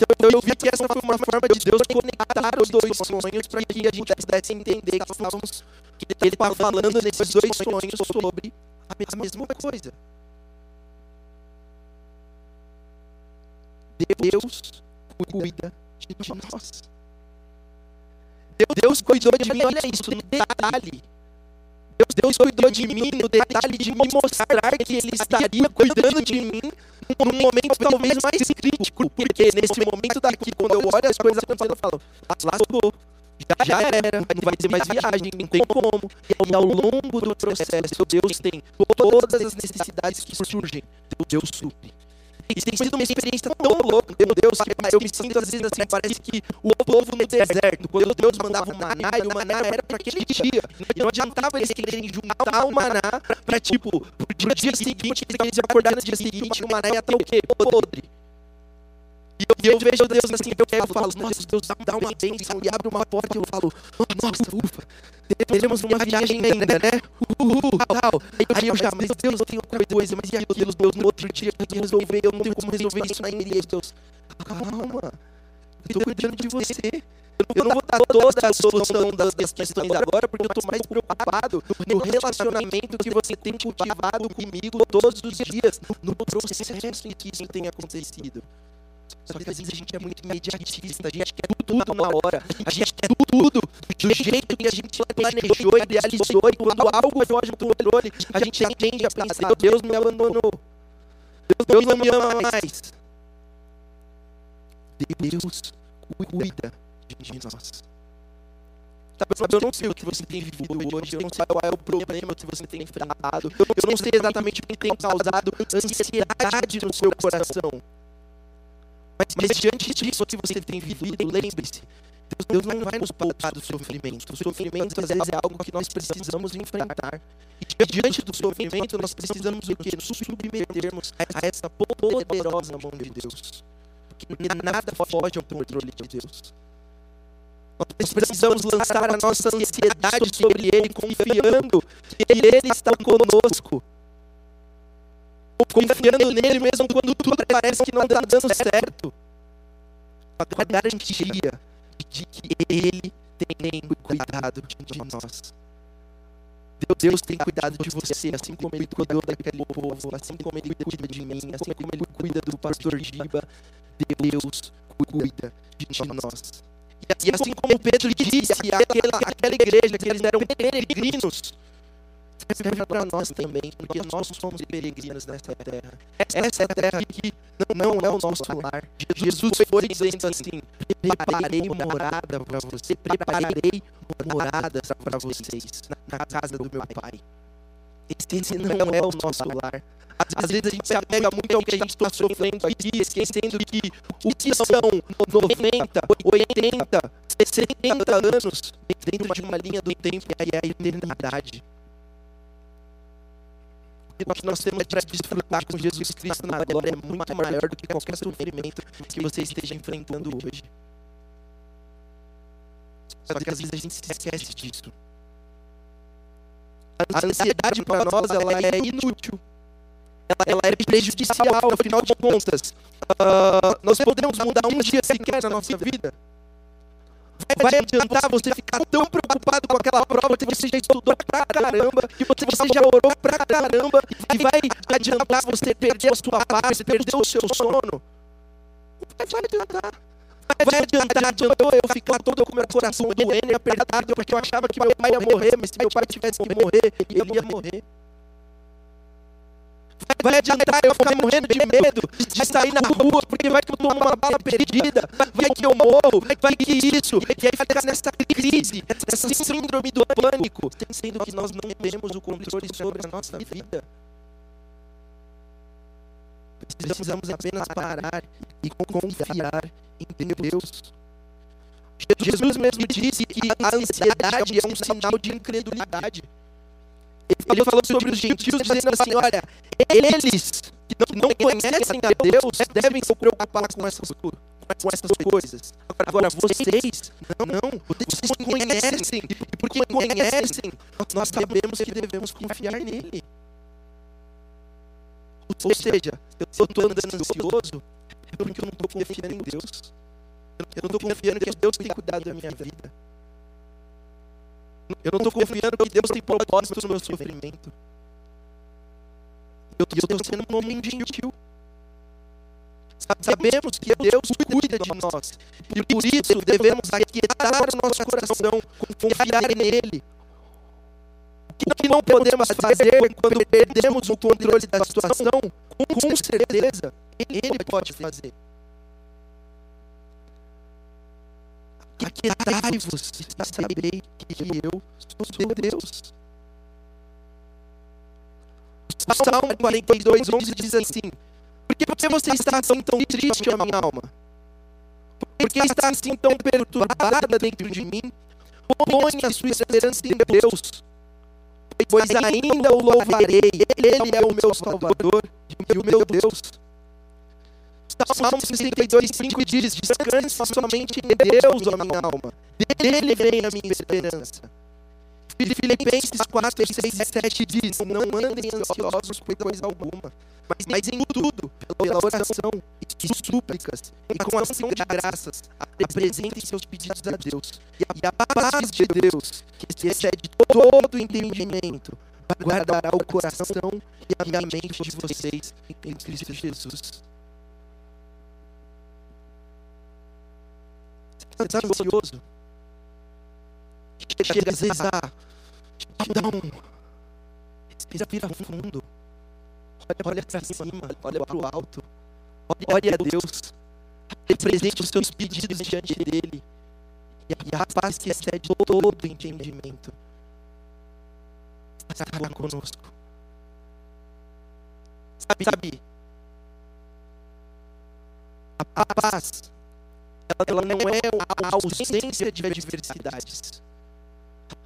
Então eu vi que essa foi uma forma de Deus conectar os dois sonhos para que a gente pudesse entender que estávamos, que ele estava falando nesses dois sonhos sobre a mesma coisa. Deus cuida de nós. Deus cuidou de mim, olha isso, no detalhe. Deus, Deus cuidou de mim no detalhe de me mostrar que Ele estaria cuidando de mim num momento talvez mais crítico, porque nesse momento daqui, quando eu olho as coisas acontecendo, eu falo, lascou, já, já era, não vai ter mais viagem, não tem como. E ao longo do processo, Deus tem todas as necessidades que surgem, Deus supre. E tem sido uma experiência tão louca, meu Deus, que eu me sinto às vezes assim, parece que o povo no deserto, quando Deus mandava o maná, e o maná era para aquele dia. Não adiantava eles quererem juntar o maná para, tipo, pro, dia, seguinte, eles queriam acordar no dia seguinte, o maná ia estar o quê? Podre. E, aí eu, eu vejo Deus assim, eu pego falo, nossa, Deus dá uma bênção e abre uma porta e eu falo, nossa, ufa, teremos uma viagem ainda, né? Uhul, tal. Aí eu já, mas Deus, eu tenho outra coisa, mas e aquilo, Deus, no outro dia eu tenho que resolver, eu não tenho como resolver isso ainda. E Deus, calma, eu tô cuidando de você. Eu não vou dar toda a solução das questões agora, porque eu estou mais preocupado no relacionamento que você tem cultivado comigo todos os dias, no processo em que isso tem acontecido. Só que às vezes a gente é muito imediatista, a gente quer tudo na hora, a gente quer tudo do jeito que a gente planejou, idealizou, e quando algo foge do controle, a gente tende a pensar, Deus me abandonou, Deus não me ama mais. Deus cuida de nós. Sabe, eu não sei o que você tem vivido hoje, eu não sei qual é o problema que você tem enfrentado, eu não sei exatamente o que tem causado ansiedade no seu coração. Mas, mas diante disso que você tem vivido, lembre-se, Deus não vai nos poupar do sofrimento. O sofrimento, às vezes, é algo que nós precisamos enfrentar. E diante do sofrimento, nós precisamos o quê? Nos submetermos a essa poderosa mão de Deus. Porque nada foge ao controle de Deus. Nós precisamos lançar a nossa ansiedade sobre Ele, confiando que Ele está conosco. Confiando nele mesmo quando tudo parece que não está dando certo. Com a garantia de que Ele tem cuidado de nós. Deus tem cuidado de você, assim como Ele cuidou daquele povo, assim como Ele cuida de mim, assim como Ele cuida do pastor Giba. Deus cuida de nós. E assim como Pedro disse àquela, àquela igreja que eles eram peregrinos, serve para nós também, porque nós somos peregrinos nesta terra. Essa é a terra que não, não é o nosso lar. Jesus foi dizendo assim: preparei morada para você, preparei moradas para vocês na casa do meu pai. Esse não é o nosso lar. Às vezes a gente se apega muito ao que a gente está sofrendo aqui, esquecendo que o que são 90, 80, 70 anos dentro de uma linha do tempo e é a eternidade. Que nós temos para desfrutar com Jesus Cristo na glória é muito maior do que qualquer sofrimento que você esteja enfrentando hoje. Só que às vezes a gente se esquece disso. A ansiedade para nós ela é inútil ela, ela é prejudicial, afinal de contas. Uh, nós podemos mudar um dia sequer na nossa vida. Vai adiantar você ficar tão preocupado com aquela prova que você já estudou pra caramba, que você, já orou pra caramba, e vai adiantar você perder a sua paz, perder o seu sono? Vai adiantar. Vai adiantar, adiantou eu ficar todo com meu coração doendo e apertado, porque eu achava que meu pai ia morrer, mas se meu pai tivesse que morrer, ele ia morrer. Vai adiantar eu ficar morrendo de medo de sair na rua, porque vai que eu tomo uma bala perdida, vai que eu morro, vai que isso, e aí fica nessa crise, essa síndrome do pânico, sendo que nós não temos o controle sobre a nossa vida. Precisamos apenas parar e confiar em Deus. Jesus mesmo disse que a ansiedade é um sinal de incredulidade. Ele falou sobre os gentios, dizendo assim: olha, eles que não conhecem a Deus devem se preocupar com essas, com essas coisas. Agora, vocês, não, não, vocês conhecem, e porque conhecem, nós sabemos que devemos confiar nele. Ou seja, eu estou andando ansioso é porque eu não estou confiando em Deus. Eu não estou confiando que Deus tem cuidado da minha vida. Eu não estou confiando que Deus tem propósito no meu sofrimento. Eu estou sendo um homem gentil. Sabemos que Deus cuida de nós. E por isso devemos aquietar o nosso coração, confiar nele. O que não podemos fazer quando perdemos o controle da situação, com certeza, ele pode fazer. Aquietai-vos e saberei que eu sou Deus. O Salmo 42, 11 diz assim: Por que você está assim tão triste, minha alma? Por que está assim tão perturbada dentro de mim? Põe a sua esperança em Deus, pois ainda o louvarei. Ele é o meu Salvador e o meu Deus. Salmo 62, 5 diz: Descanse somente em Deus, ó minha alma. Dele vem a minha esperança. Filipenses 4, 6 e 7 diz: Não andem ansiosos por coisa alguma, mas, em tudo, pela oração e súplicas, e com ação de graças, apresentem seus pedidos a Deus. E a, e a paz de Deus, que excede todo entendimento, guardará o coração e a mente de vocês em Cristo Jesus. Está ansioso? Chega a dá um. Respira fundo. Olha, olha para cima, olha para o alto. Olha a Deus. Represente os seus pedidos diante dele. E a paz que excede todo entendimento estará conosco. Sabe, sabe? A paz, ela, não é a ausência de adversidades.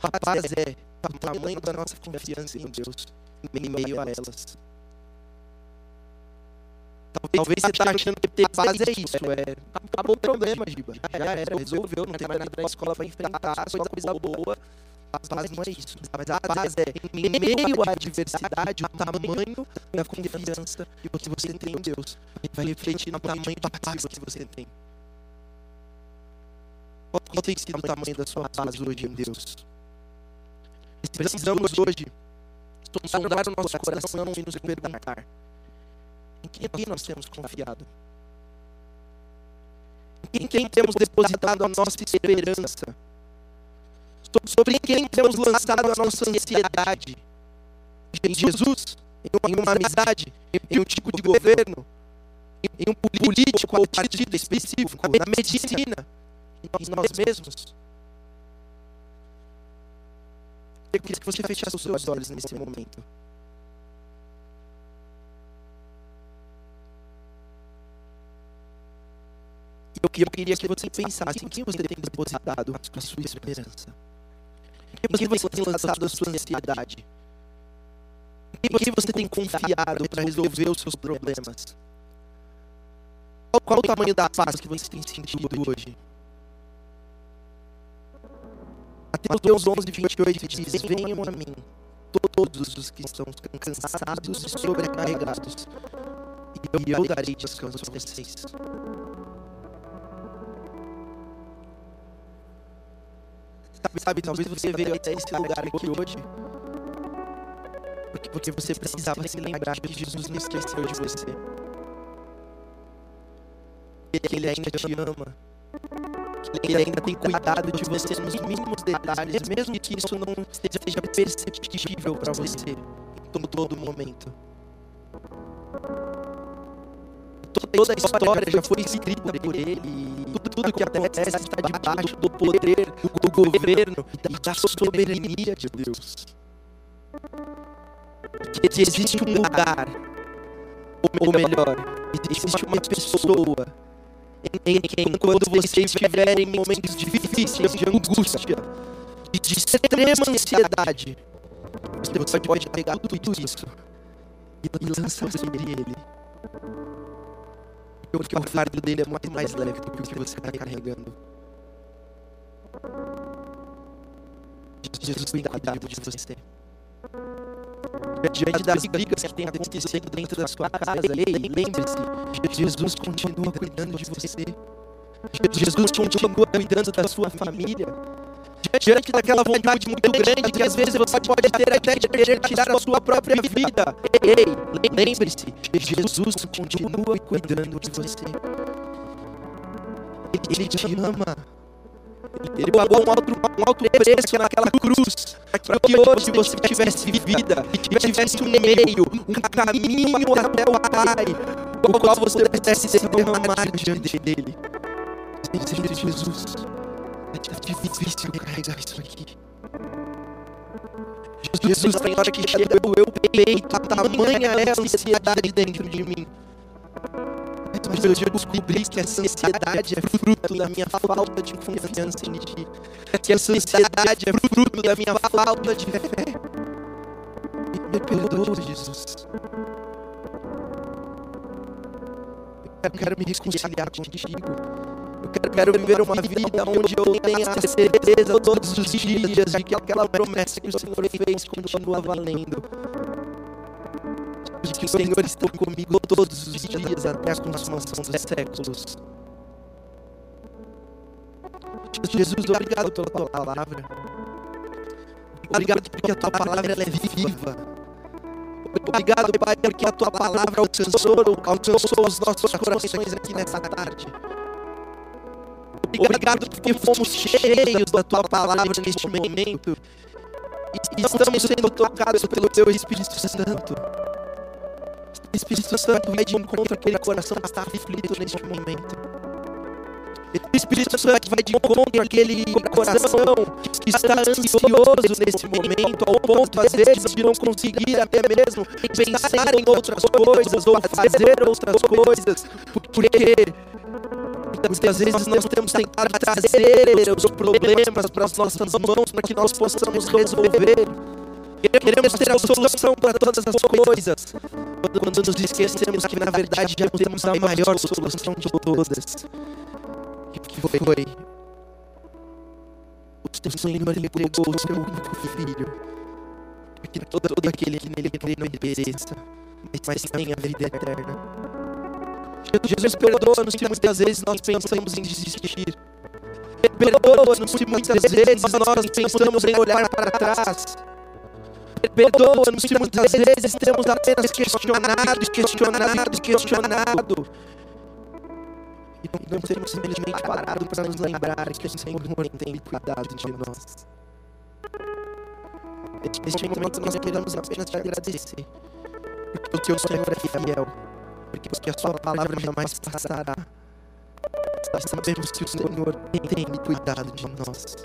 A paz é o tamanho da nossa confiança em Deus em meio a elas. Talvez você está achando que ter paz é isso, é acabou o problema, Giba. Já era, resolveu, não tem mais nada na escola para enfrentar, só coisa boa. A paz não é isso, mas a paz é em meio à adversidade, o tamanho da confiança que você tem em Deus vai refletir no tamanho da paz que você tem. Qual tem sido o tamanho da sua paz hoje em Deus? Precisamos hoje sondar o nosso coração e nos perguntar: em quem nós temos confiado? Em quem temos depositado a nossa esperança? Sobre quem temos lançado a nossa ansiedade? Em Jesus? Em uma amizade? Em um tipo de governo? Em um político ou partido específico? Na medicina? Nós mesmos? Eu queria que você fechasse os seus olhos nesse momento. Eu queria que você pensasse em quem você tem depositado a sua esperança. Em quem você tem lançado a sua ansiedade. Em quem você tem confiado para resolver os seus problemas. Qual o tamanho da paz que você tem sentido hoje? Mateus 11, 28 diz: Venham a mim, todos os que estão cansados e sobrecarregados, e eu darei descanso a vocês. Sabe, sabe, talvez você veio até esse lugar aqui hoje porque, porque você precisava se lembrar que Jesus não esqueceu de você. Que Ele ainda te ama ele ainda tem cuidado de você nos mínimos detalhes, mesmo que isso não seja perceptível para você em todo momento. Toda a história já foi escrita por ele. Tudo, tudo que acontece está debaixo do poder do governo e da soberania de Deus. Que existe um lugar, ou melhor, existe uma pessoa em quem, quando você estiver em momentos difíceis, de angústia, de extrema ansiedade, você pode pegar tudo isso e lançar sobre ele. Porque o fardo dele é muito mais leve do que o que você está carregando. Jesus tem cuidado de você. Diante das brigas que tem acontecido dentro da sua casa, lembre-se, Jesus continua cuidando de você. Jesus continua cuidando da sua família. Diante daquela vontade muito grande que às vezes você pode ter até de querer tirar a sua própria vida. Ei, lembre-se, Jesus continua cuidando de você. Ele te ama. Ele pagou um alto, um alto preço naquela cruz, para que hoje você tivesse vida, tivesse um meio, um caminho até o Pai, o qual você pudesse se derramar diante dele. Senhor Jesus, é difícil carregar isso aqui. Jesus, tem hora que chega o eu peito, a tamanha é a ansiedade dentro de mim. Mas eu descobri que essa ansiedade é fruto da minha falta de confiança em Ti. Que essa ansiedade é fruto da minha falta de fé. Me perdoa, Jesus. Eu quero me reconciliar contigo. Eu quero, viver uma vida onde eu tenha a certeza todos os dias de que aquela promessa que o Senhor fez continua valendo. De que o Senhor está comigo todos os dias até a consumação dos séculos. Jesus, obrigado pela tua palavra. Obrigado porque a tua palavra ela é viva. Obrigado, Pai, porque a tua palavra alcançou, alcançou os nossos corações aqui nessa tarde. Obrigado porque fomos cheios da tua palavra neste momento. E estamos sendo tocados pelo teu Espírito Santo. Espírito Santo vai de encontro àquele coração que está aflito neste momento. Espírito Santo vai de encontro àquele coração que está ansioso nesse momento, ao ponto, às vezes, de não conseguir até mesmo pensar em outras coisas ou fazer outras coisas, porque muitas vezes nós temos tentado trazer os problemas para as nossas mãos para que nós possamos resolver. Queremos ter a solução para todas as coisas, quando nos esquecemos que na verdade já temos a maior solução de todas. Que foi o Senhor entregou o seu único filho. Que todo, todo aquele que nele crê não pereça mas tenha vida eterna. Jesus perdoa-nos se muitas vezes nós pensamos em desistir. Perdoa-nos se muitas vezes nós pensamos em olhar para trás perdoa-nos se muitas vezes temos apenas questionado questionado questionado e não sermos simplesmente parados para nos lembrar que o Senhor tem cuidado de nós. Neste momento nós queremos apenas te agradecer, porque o Senhor é fiel, porque a sua palavra jamais passará. Nós sabemos que o Senhor tem cuidado de nós.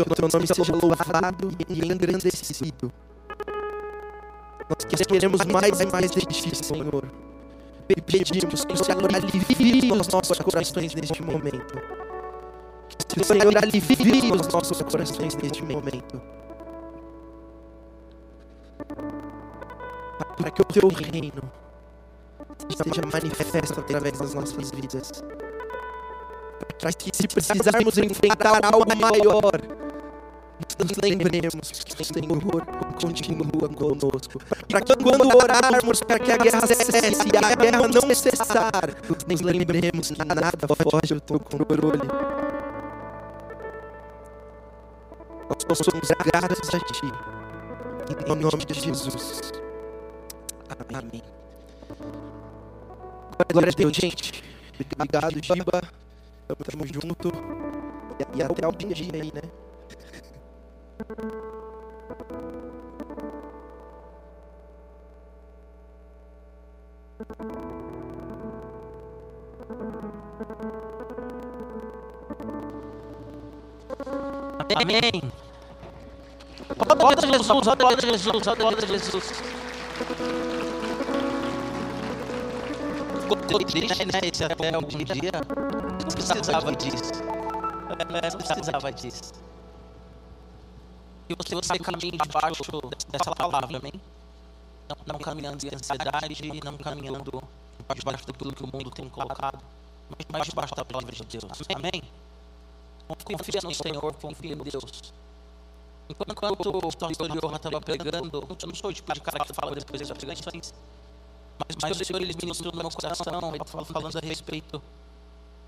O teu nome seja louvado e engrandecido. Nós queremos mais e mais de ti, Senhor pedimos que o Senhor alivie os nossos corações neste momento. Que o Senhor alivie os nossos corações neste momento. Para que o teu reino seja manifesto através das nossas vidas. Para que se precisarmos enfrentar algo maior, nos lembremos que o Senhor continua conosco. Para que quando orarmos para que a guerra cesse e a guerra não cessar, nos lembremos que nada foge do teu controle. Nós somos gratos a Ti. Em nome de Jesus. Amém. Glória a Deus, gente. Obrigado, Giba. Tamo junto. E até o dia aí, né? Amém. Roda Jesus, roda Jesus, roda Jesus. Ficou triste, né? Esse até algum dia. Precisava disso. É, precisava disso. E você, você caminhe debaixo dessa palavra, amém? Não, não caminhando em ansiedade, não caminhando debaixo daquilo que o mundo tem colocado, mas, debaixo da palavra de Deus. Amém? Confia no Senhor, confia em Deus. Enquanto, o pastor Johan estava pregando, eu não sou o tipo de cara que fala depois das pregações, mas, mas o Senhor ele ministrou no meu coração, falando a respeito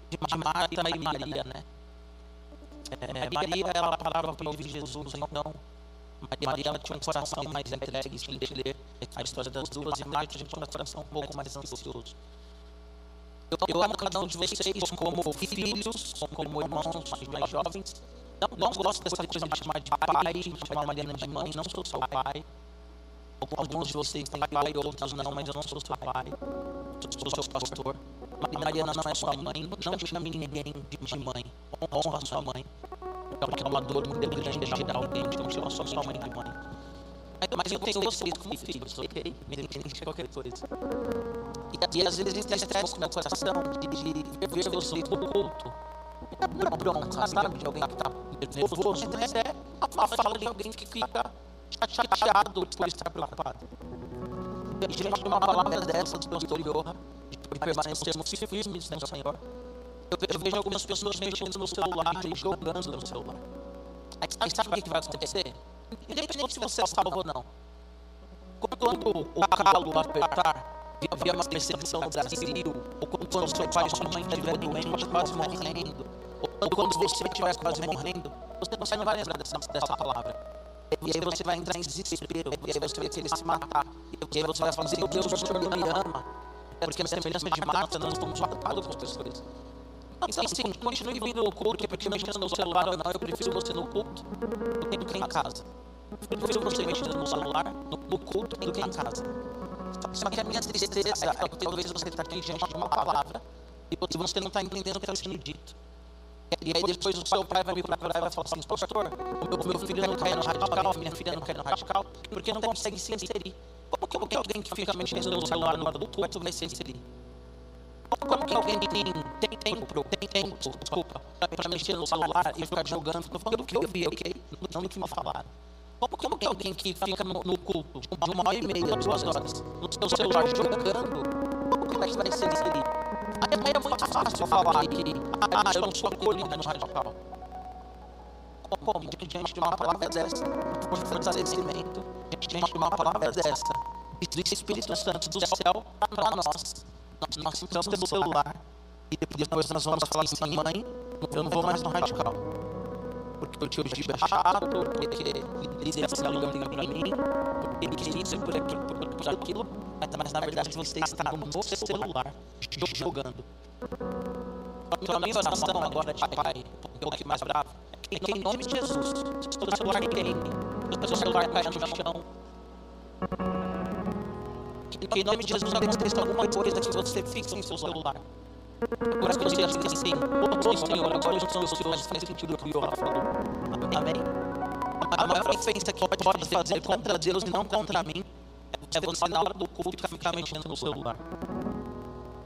de Marta e Maria, né? É, Maria, ela parava para ouvir Jesus, então Maria ela tinha um coração mais entregue, se a ler a história das duas, e Marta tinha um coração um pouco mais ansioso. Eu, eu amo cada um de vocês como filhos, como irmãos mais jovens. Não, não gosto dessa coisa de chamar de pai, de chamar Mariana de mãe, não sou seu pai. Alguns de vocês têm pai, outros não, mas eu não sou seu pai. Sou seu pastor. Mariana não é sua mãe, não chame ninguém de mãe. Honra sua mãe. É uma dor muito grande que não chama sua mãe de mãe. Mas eu tenho vocês como filhos, ok? Independente de qualquer coisa. E, e às vezes tem estresse no meu coração de, ver vocês no culto. Não bronca, sabe? De alguém que está nervoso. Mas é a fala de alguém que fica chateado por estar preocupado. E de uma palavra dessa do pastor Yoha, de permanecermos firmes no Senhor, eu vejo, algumas pessoas mexendo no celular e jogando no celular. Aí sabe o que vai acontecer? Independente se você é salvo ou não. Quando o calo apertar, havia uma perseguição no Brasil, ou quando seu pai ou sua mãe estiver doente, quase morrendo, ou quando você estiver quase morrendo, você não vai lembrar dessa, dessa palavra. E aí você vai entrar em desespero, e aí você vai querer se matar, e aí você vai assim, Deus, o Senhor me ama, porque a semelhança de Marta, nós estamos matados as pessoas. Então, assim, continue vindo no culto, porque mexendo no celular ou não, eu prefiro você no culto do que em casa. Eu prefiro você mexendo no celular, no culto, do que em casa. Só que a minha tristeza é que talvez você está aqui diante de uma palavra e você não está entendendo o que está sendo dito. E aí depois o seu pai vai me procurar e vai falar assim, pastor, o meu filho não cai no radical, a minha filha não cai no radical, porque não consegue se inserir. Como que alguém que fica mexendo no celular no culto vai se inserir? Como que alguém tem, tem tempo, tem tempo, desculpa, para mexer no celular e ficar jogando? Estou falando do que eu vi, ok? Não do que me falaram. Como, como que alguém que fica no, no culto de uma hora e meia, duas horas, no seu celular jogando, como é que vai ser inserir? Aí é muito fácil falar que, ah, eu não sou acolhida no radical. Como? Diante de uma palavra dessa, de fortalecimento, diante de uma palavra dessa, do Espírito Santo do céu para nós. Nós, nós estamos pelo celular e depois nós vamos falar assim, mãe, eu não vou mais no radical. Porque o tio Giba é chato, porque ele deve ser aluno liga pra mim, porque ele queria isso por, por, por, por aquilo, mas, mas na verdade você está no seu celular jogando. Então a minha oração agora de pai, um pouco mais bravo, é que em nome de Jesus, se o celular queime, se o seu celular cai no chão, que em nome de Jesus aconteça alguma coisa que você fixe em seu celular. Agora que você acha assim, oh Senhor, agora eu sou o Senhor, faz sentido o que o Yoha falou. Amém. A maior ofensa que pode fazer contra Deus e não contra mim é você na hora do culto ficar mexendo no celular.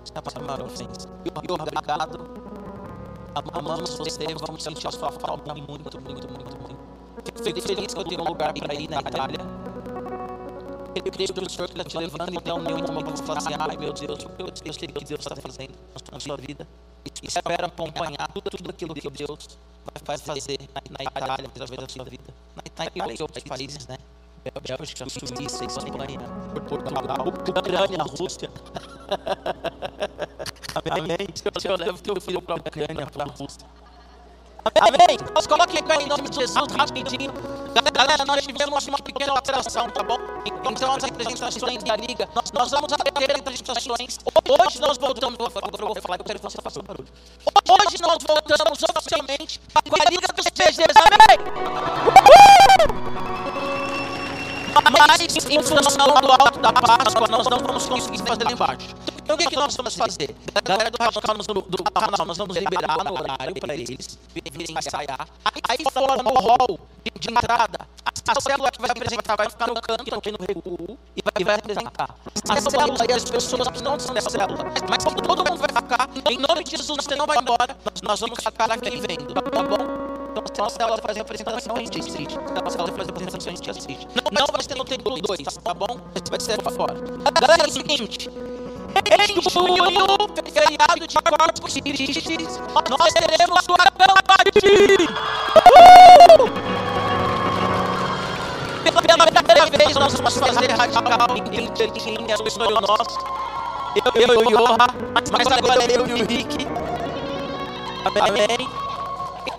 Essa é a maior ofensa. Yoha, obrigado. Amamos você, vamos sentir a sua falta muito, muito, muito, muito. Fico feliz que eu tenho um lugar para ir na Itália eu creio que o Senhor está te levando, então, em um momento assim, ai meu Deus, eu, eu sei o que Deus está fazendo na sua vida. E espera acompanhar tudo, tudo aquilo que Deus vai fazer na, Itália, através da sua vida. Na Itália e outros países, né? Bélgica, Suíça, Espanha, Portugal, Ucrânia, Rússia. Amém. O Senhor leva o teu filho para a Ucrânia, para a Rússia. Amém. Nós coloquem em nome de Jesus rapidinho. Galera, nós tivemos uma pequena alteração, tá bom? Então, as apresentações da liga, nós, nós vamos ter apresentações. Hoje nós voltamos, eu vou falar, eu quero que você faça barulho. Hoje nós voltamos oficialmente com a Liga dos PGs. Amém! Mas, em função do alto da Páscoa, nós não vamos conseguir fazer lá embaixo. Então, o que, que nós vamos fazer? Galera do canal, do, do canal, nós vamos liberar no horário para eles virem ensaiar. Aí, fora no hall de entrada, a célula que vai apresentar vai ficar no canto aqui no recuo e vai, e vai apresentar. A célula e as pessoas que não são da célula, mas todo mundo vai ficar, em nome de Jesus, você não vai embora, nós vamos ficar aqui vendo, tá bom? Então, se ela fazer apresentações de assiste. Se ela fazer apresentações de assiste. Não, não vai ser no tempo 2, tá bom? Vai ser fora. Galera, é o seguinte. Em junho, feriado de Corpus Christi, nós teremos o Acampari! Pela, pela primeira vez, nós vamos fazer radical em linha do sonho nosso. Eu, eu e o Yoha, mas agora eu e o Rick. Amém.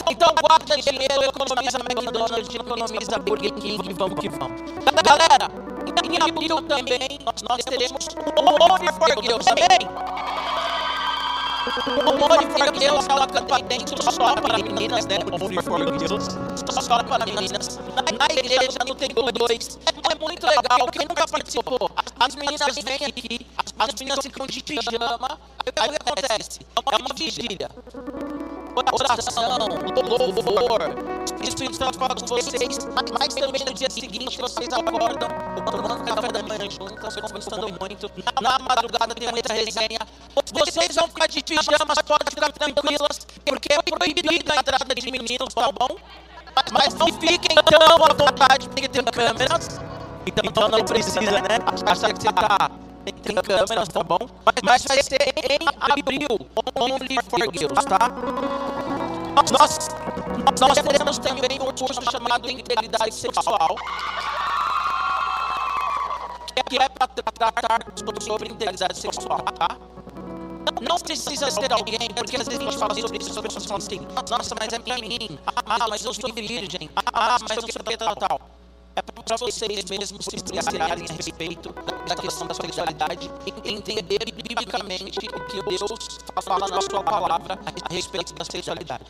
Então guarda dinheiro, economiza McDonald's, economiza Burger King, vamos que vamos. Galera, em abril também nós teremos o More for Girls, amém? O More for Girls é uma campanha só para meninas, né? O More for Girls, só para meninas. Na, igreja, no Templo 2, é, é muito legal. Quem nunca participou, as meninas vêm aqui, as meninas ficam de pijama. Aí o que acontece? É uma vigília oração, louvor. O Espírito Santo fala com vocês, mas também no dia seguinte vocês acordam, tomando café da manhã juntas, conversando muito. Na madrugada tem muita resenha. Vocês vão ficar de pijamas, podem ficar tranquilas, porque é proibido a entrada de meninos, tá bom? Mas não fiquem tão à vontade, porque tem câmeras. Então não precisa, né? Achar que você tá tem câmeras, tá bom? Mas vai ser em abril, Only for Girls, tá? Nós, nós teremos também um curso chamado Integridade Sexual, que é para tratar sobre integridade sexual, tá? Não precisa ser alguém, porque às vezes a gente fala sobre isso, as pessoas falam assim, nossa, mas é pra mim, ah, mas eu sou virgem, ah, mas eu sou tal, tal é para vocês mesmos se embriagarem a respeito da questão da sexualidade e entender biblicamente o que Deus fala na sua palavra a respeito da sexualidade.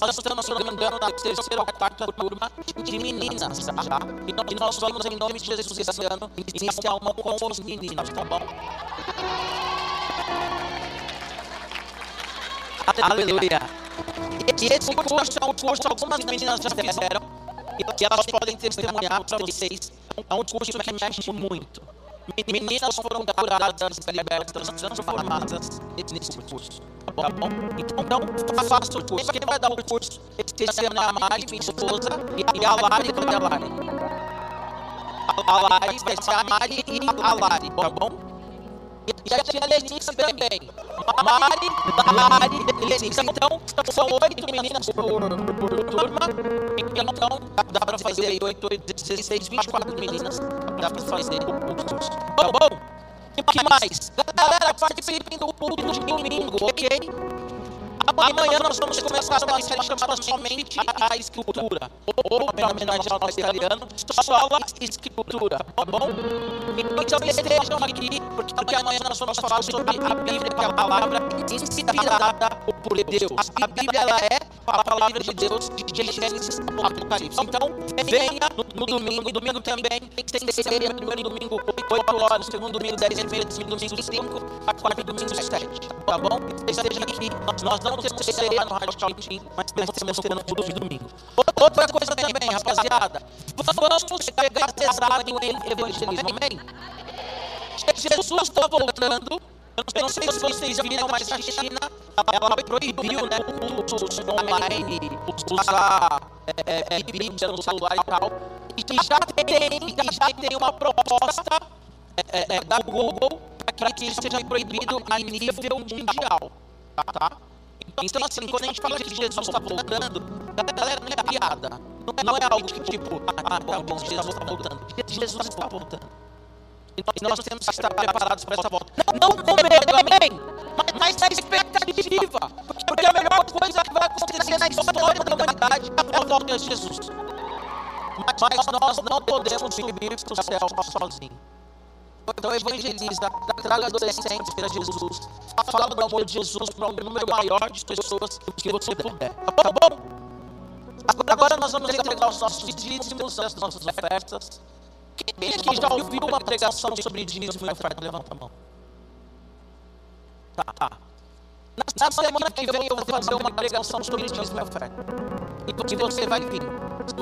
Nós estamos organizando na terceira ou quarta turma de meninas, já. E nós vamos, em nome de Jesus, esse ano, iniciar uma com os meninos, tá bom? Aleluia. E esse curso é um curso que algumas meninas já fizeram e elas podem testemunhar para vocês. É um curso que mexe muito. Meninas foram curadas, libertas, transformadas nesse curso. Tá bom? Então, então faça o curso. Quem vai dar o curso esse ano a Mari, minha esposa, e a Lari, cadê a Lari? A Lari vai ser a Mari e a Lari, tá bom? E a tia Letícia também. Mari, Lari, Letícia. Então, são oito meninas por, por, turma. Então, dá para fazer aí oito, oito, 16, 24 meninas. Dá para fazer o curso. Bom, bom. O que mais? Galera, participem do culto de domingo, ok? Amanhã nós vamos começar uma série chamada Somente a Escritura. Ou, para homenagear ao italiano, só a Escritura, tá bom? Então estejam aqui, porque amanhã nós vamos falar sobre a Bíblia, que é a palavra inspirada por Deus. A Bíblia ela é a palavra de Deus de Gênesis Apocalipse. Então, venha no, domingo, domingo também tem ceia, primeiro domingo 8 horas, segundo domingo 10 e meia, domingo 5, a quarto domingo 7, tá bom? Esteja aqui, nós não temos ceia no Radical Team, mas temos tendo tudo de domingo. Outra coisa também, rapaziada, vamos pegar pesado em evangelismo, amém? Jesus está voltando. Eu não sei se vocês viram, mas a China ela proibiu né, o uso online, usar é, é, Bíblia no celular e tal. E já tem, já tem uma proposta é, é, da Google para que isso seja proibido a nível mundial. Tá? Então, assim, quando a gente fala que Jesus está voltando, galera, não é piada. Não é algo que tipo, ah, tá bom, Jesus está voltando. Jesus está voltando. E nós temos que estar preparados para essa volta. Não, com medo, amém? Mas, mas na expectativa. Porque a melhor coisa que vai acontecer na história da humanidade é a volta de Jesus. Mas, mas nós não podemos subir para o céu sozinhos. Então evangeliza, traga adolescentes para Jesus. Fala do amor de Jesus para um número maior de pessoas que você puder. Tá bom? Agora nós vamos entregar os nossos dízimos, as nossas ofertas. Quem aqui já ouviu uma pregação sobre dízimo e oferta? Levanta a mão. Tá, tá. Na, semana que vem eu vou fazer uma pregação sobre dízimo e oferta. E você vai vir.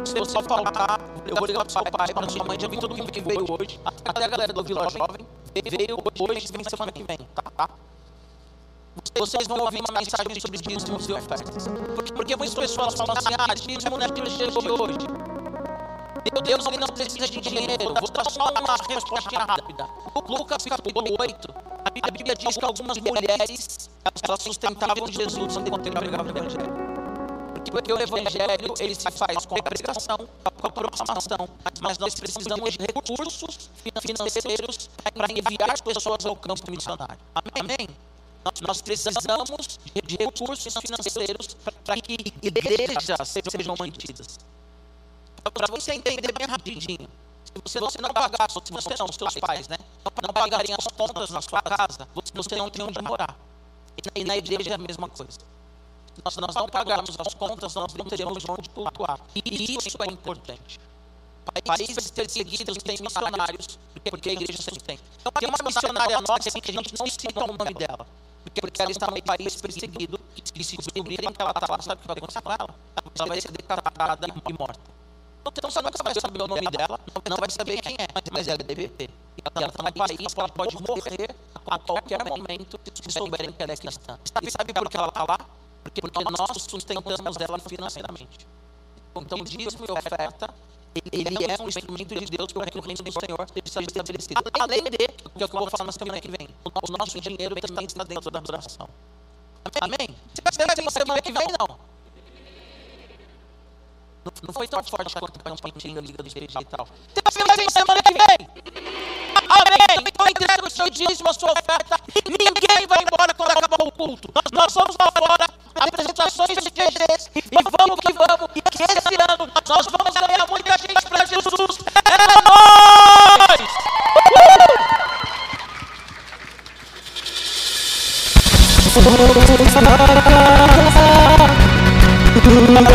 Se você faltar, eu vou ligar para seu pai, para sua mãe, já vi mundo que veio hoje. Até a galera do Vila Jovem veio hoje, vem semana que vem. Tá, tá? Vocês vão ouvir uma mensagem sobre dízimos e ofertas. Porque, porque muitas pessoas falam assim, ah, dízimo não é de hoje. Meu Deus, ele não precisa de dinheiro. Vou dar só uma resposta rápida. Lucas capítulo 8, a Bíblia diz que algumas mulheres elas sustentavam Jesus enquanto ele pregava o Evangelho. Porque o Evangelho ele se faz com a pregação, com a proclamação, mas nós precisamos de recursos financeiros para enviar as pessoas ao campo missionário. Amém? Nós precisamos de recursos financeiros para que igrejas sejam mantidas. Para você entender bem rapidinho, se você não pagar, se você não, seus pais, né, não pagarem as contas na sua casa, você não tem onde morar. E na igreja é a mesma coisa. Nós, nós não pagarmos as contas, nós não teremos onde cultuar. E isso é importante. Países perseguidos têm missionários, porque a igreja sempre tem. Então, tem uma missionária nossa que a gente não cita o nome dela. Porque ela está no país perseguido, e se descobrirem que ela está lá, sabe o que vai acontecer com ela? Ela vai ser decapitada e morta. Então você nunca vai saber o nome dela, não vai saber quem é, mas ela é DVP. Ela está no país, ela pode morrer a qualquer momento se souberem que ela é cristã. E sabe por que ela está lá? Porque nós sustentamos ela financeiramente. Então, dízimo e oferta ele é um instrumento de Deus para que o reino do Senhor seja estabelecido. Além de, que é o que eu vou falar na semana que vem, o nosso dinheiro também está dentro da adoração. Amém? Você vai ter semana que vem, não? Não, foi tão forte quanto para um pontinho liga do GG e tal. Vai ter semana que vem? Amém? Então entrega o seu dízimo, a sua oferta. Ninguém vai embora quando acabar o culto. Nós, nós somos lá fora, apresentações de GGs. E vamos que vamos. Que esse ano nós vamos ganhar muita gente para Jesus. É Oh!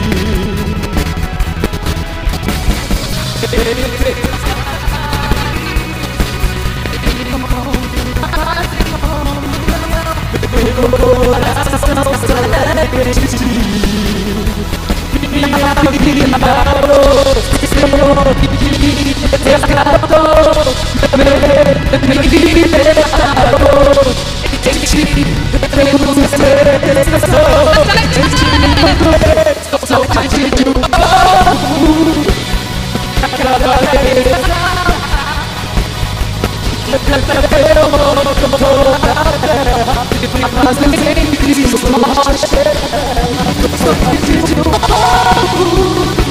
resgatou, me, me libertou. Em ti temos expressão, em ti encontrei saudade de um povo. A cada vez canta meu amor com toda a terra, mas nem sempre isso morte. Saudade de um povo.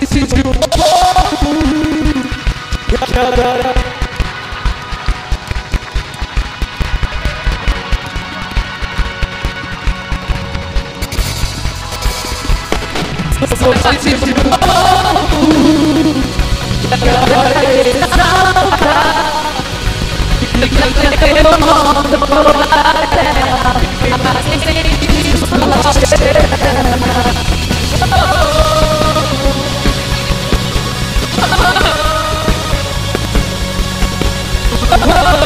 This is you. Yeah, yeah, yeah. Nóis! Galera,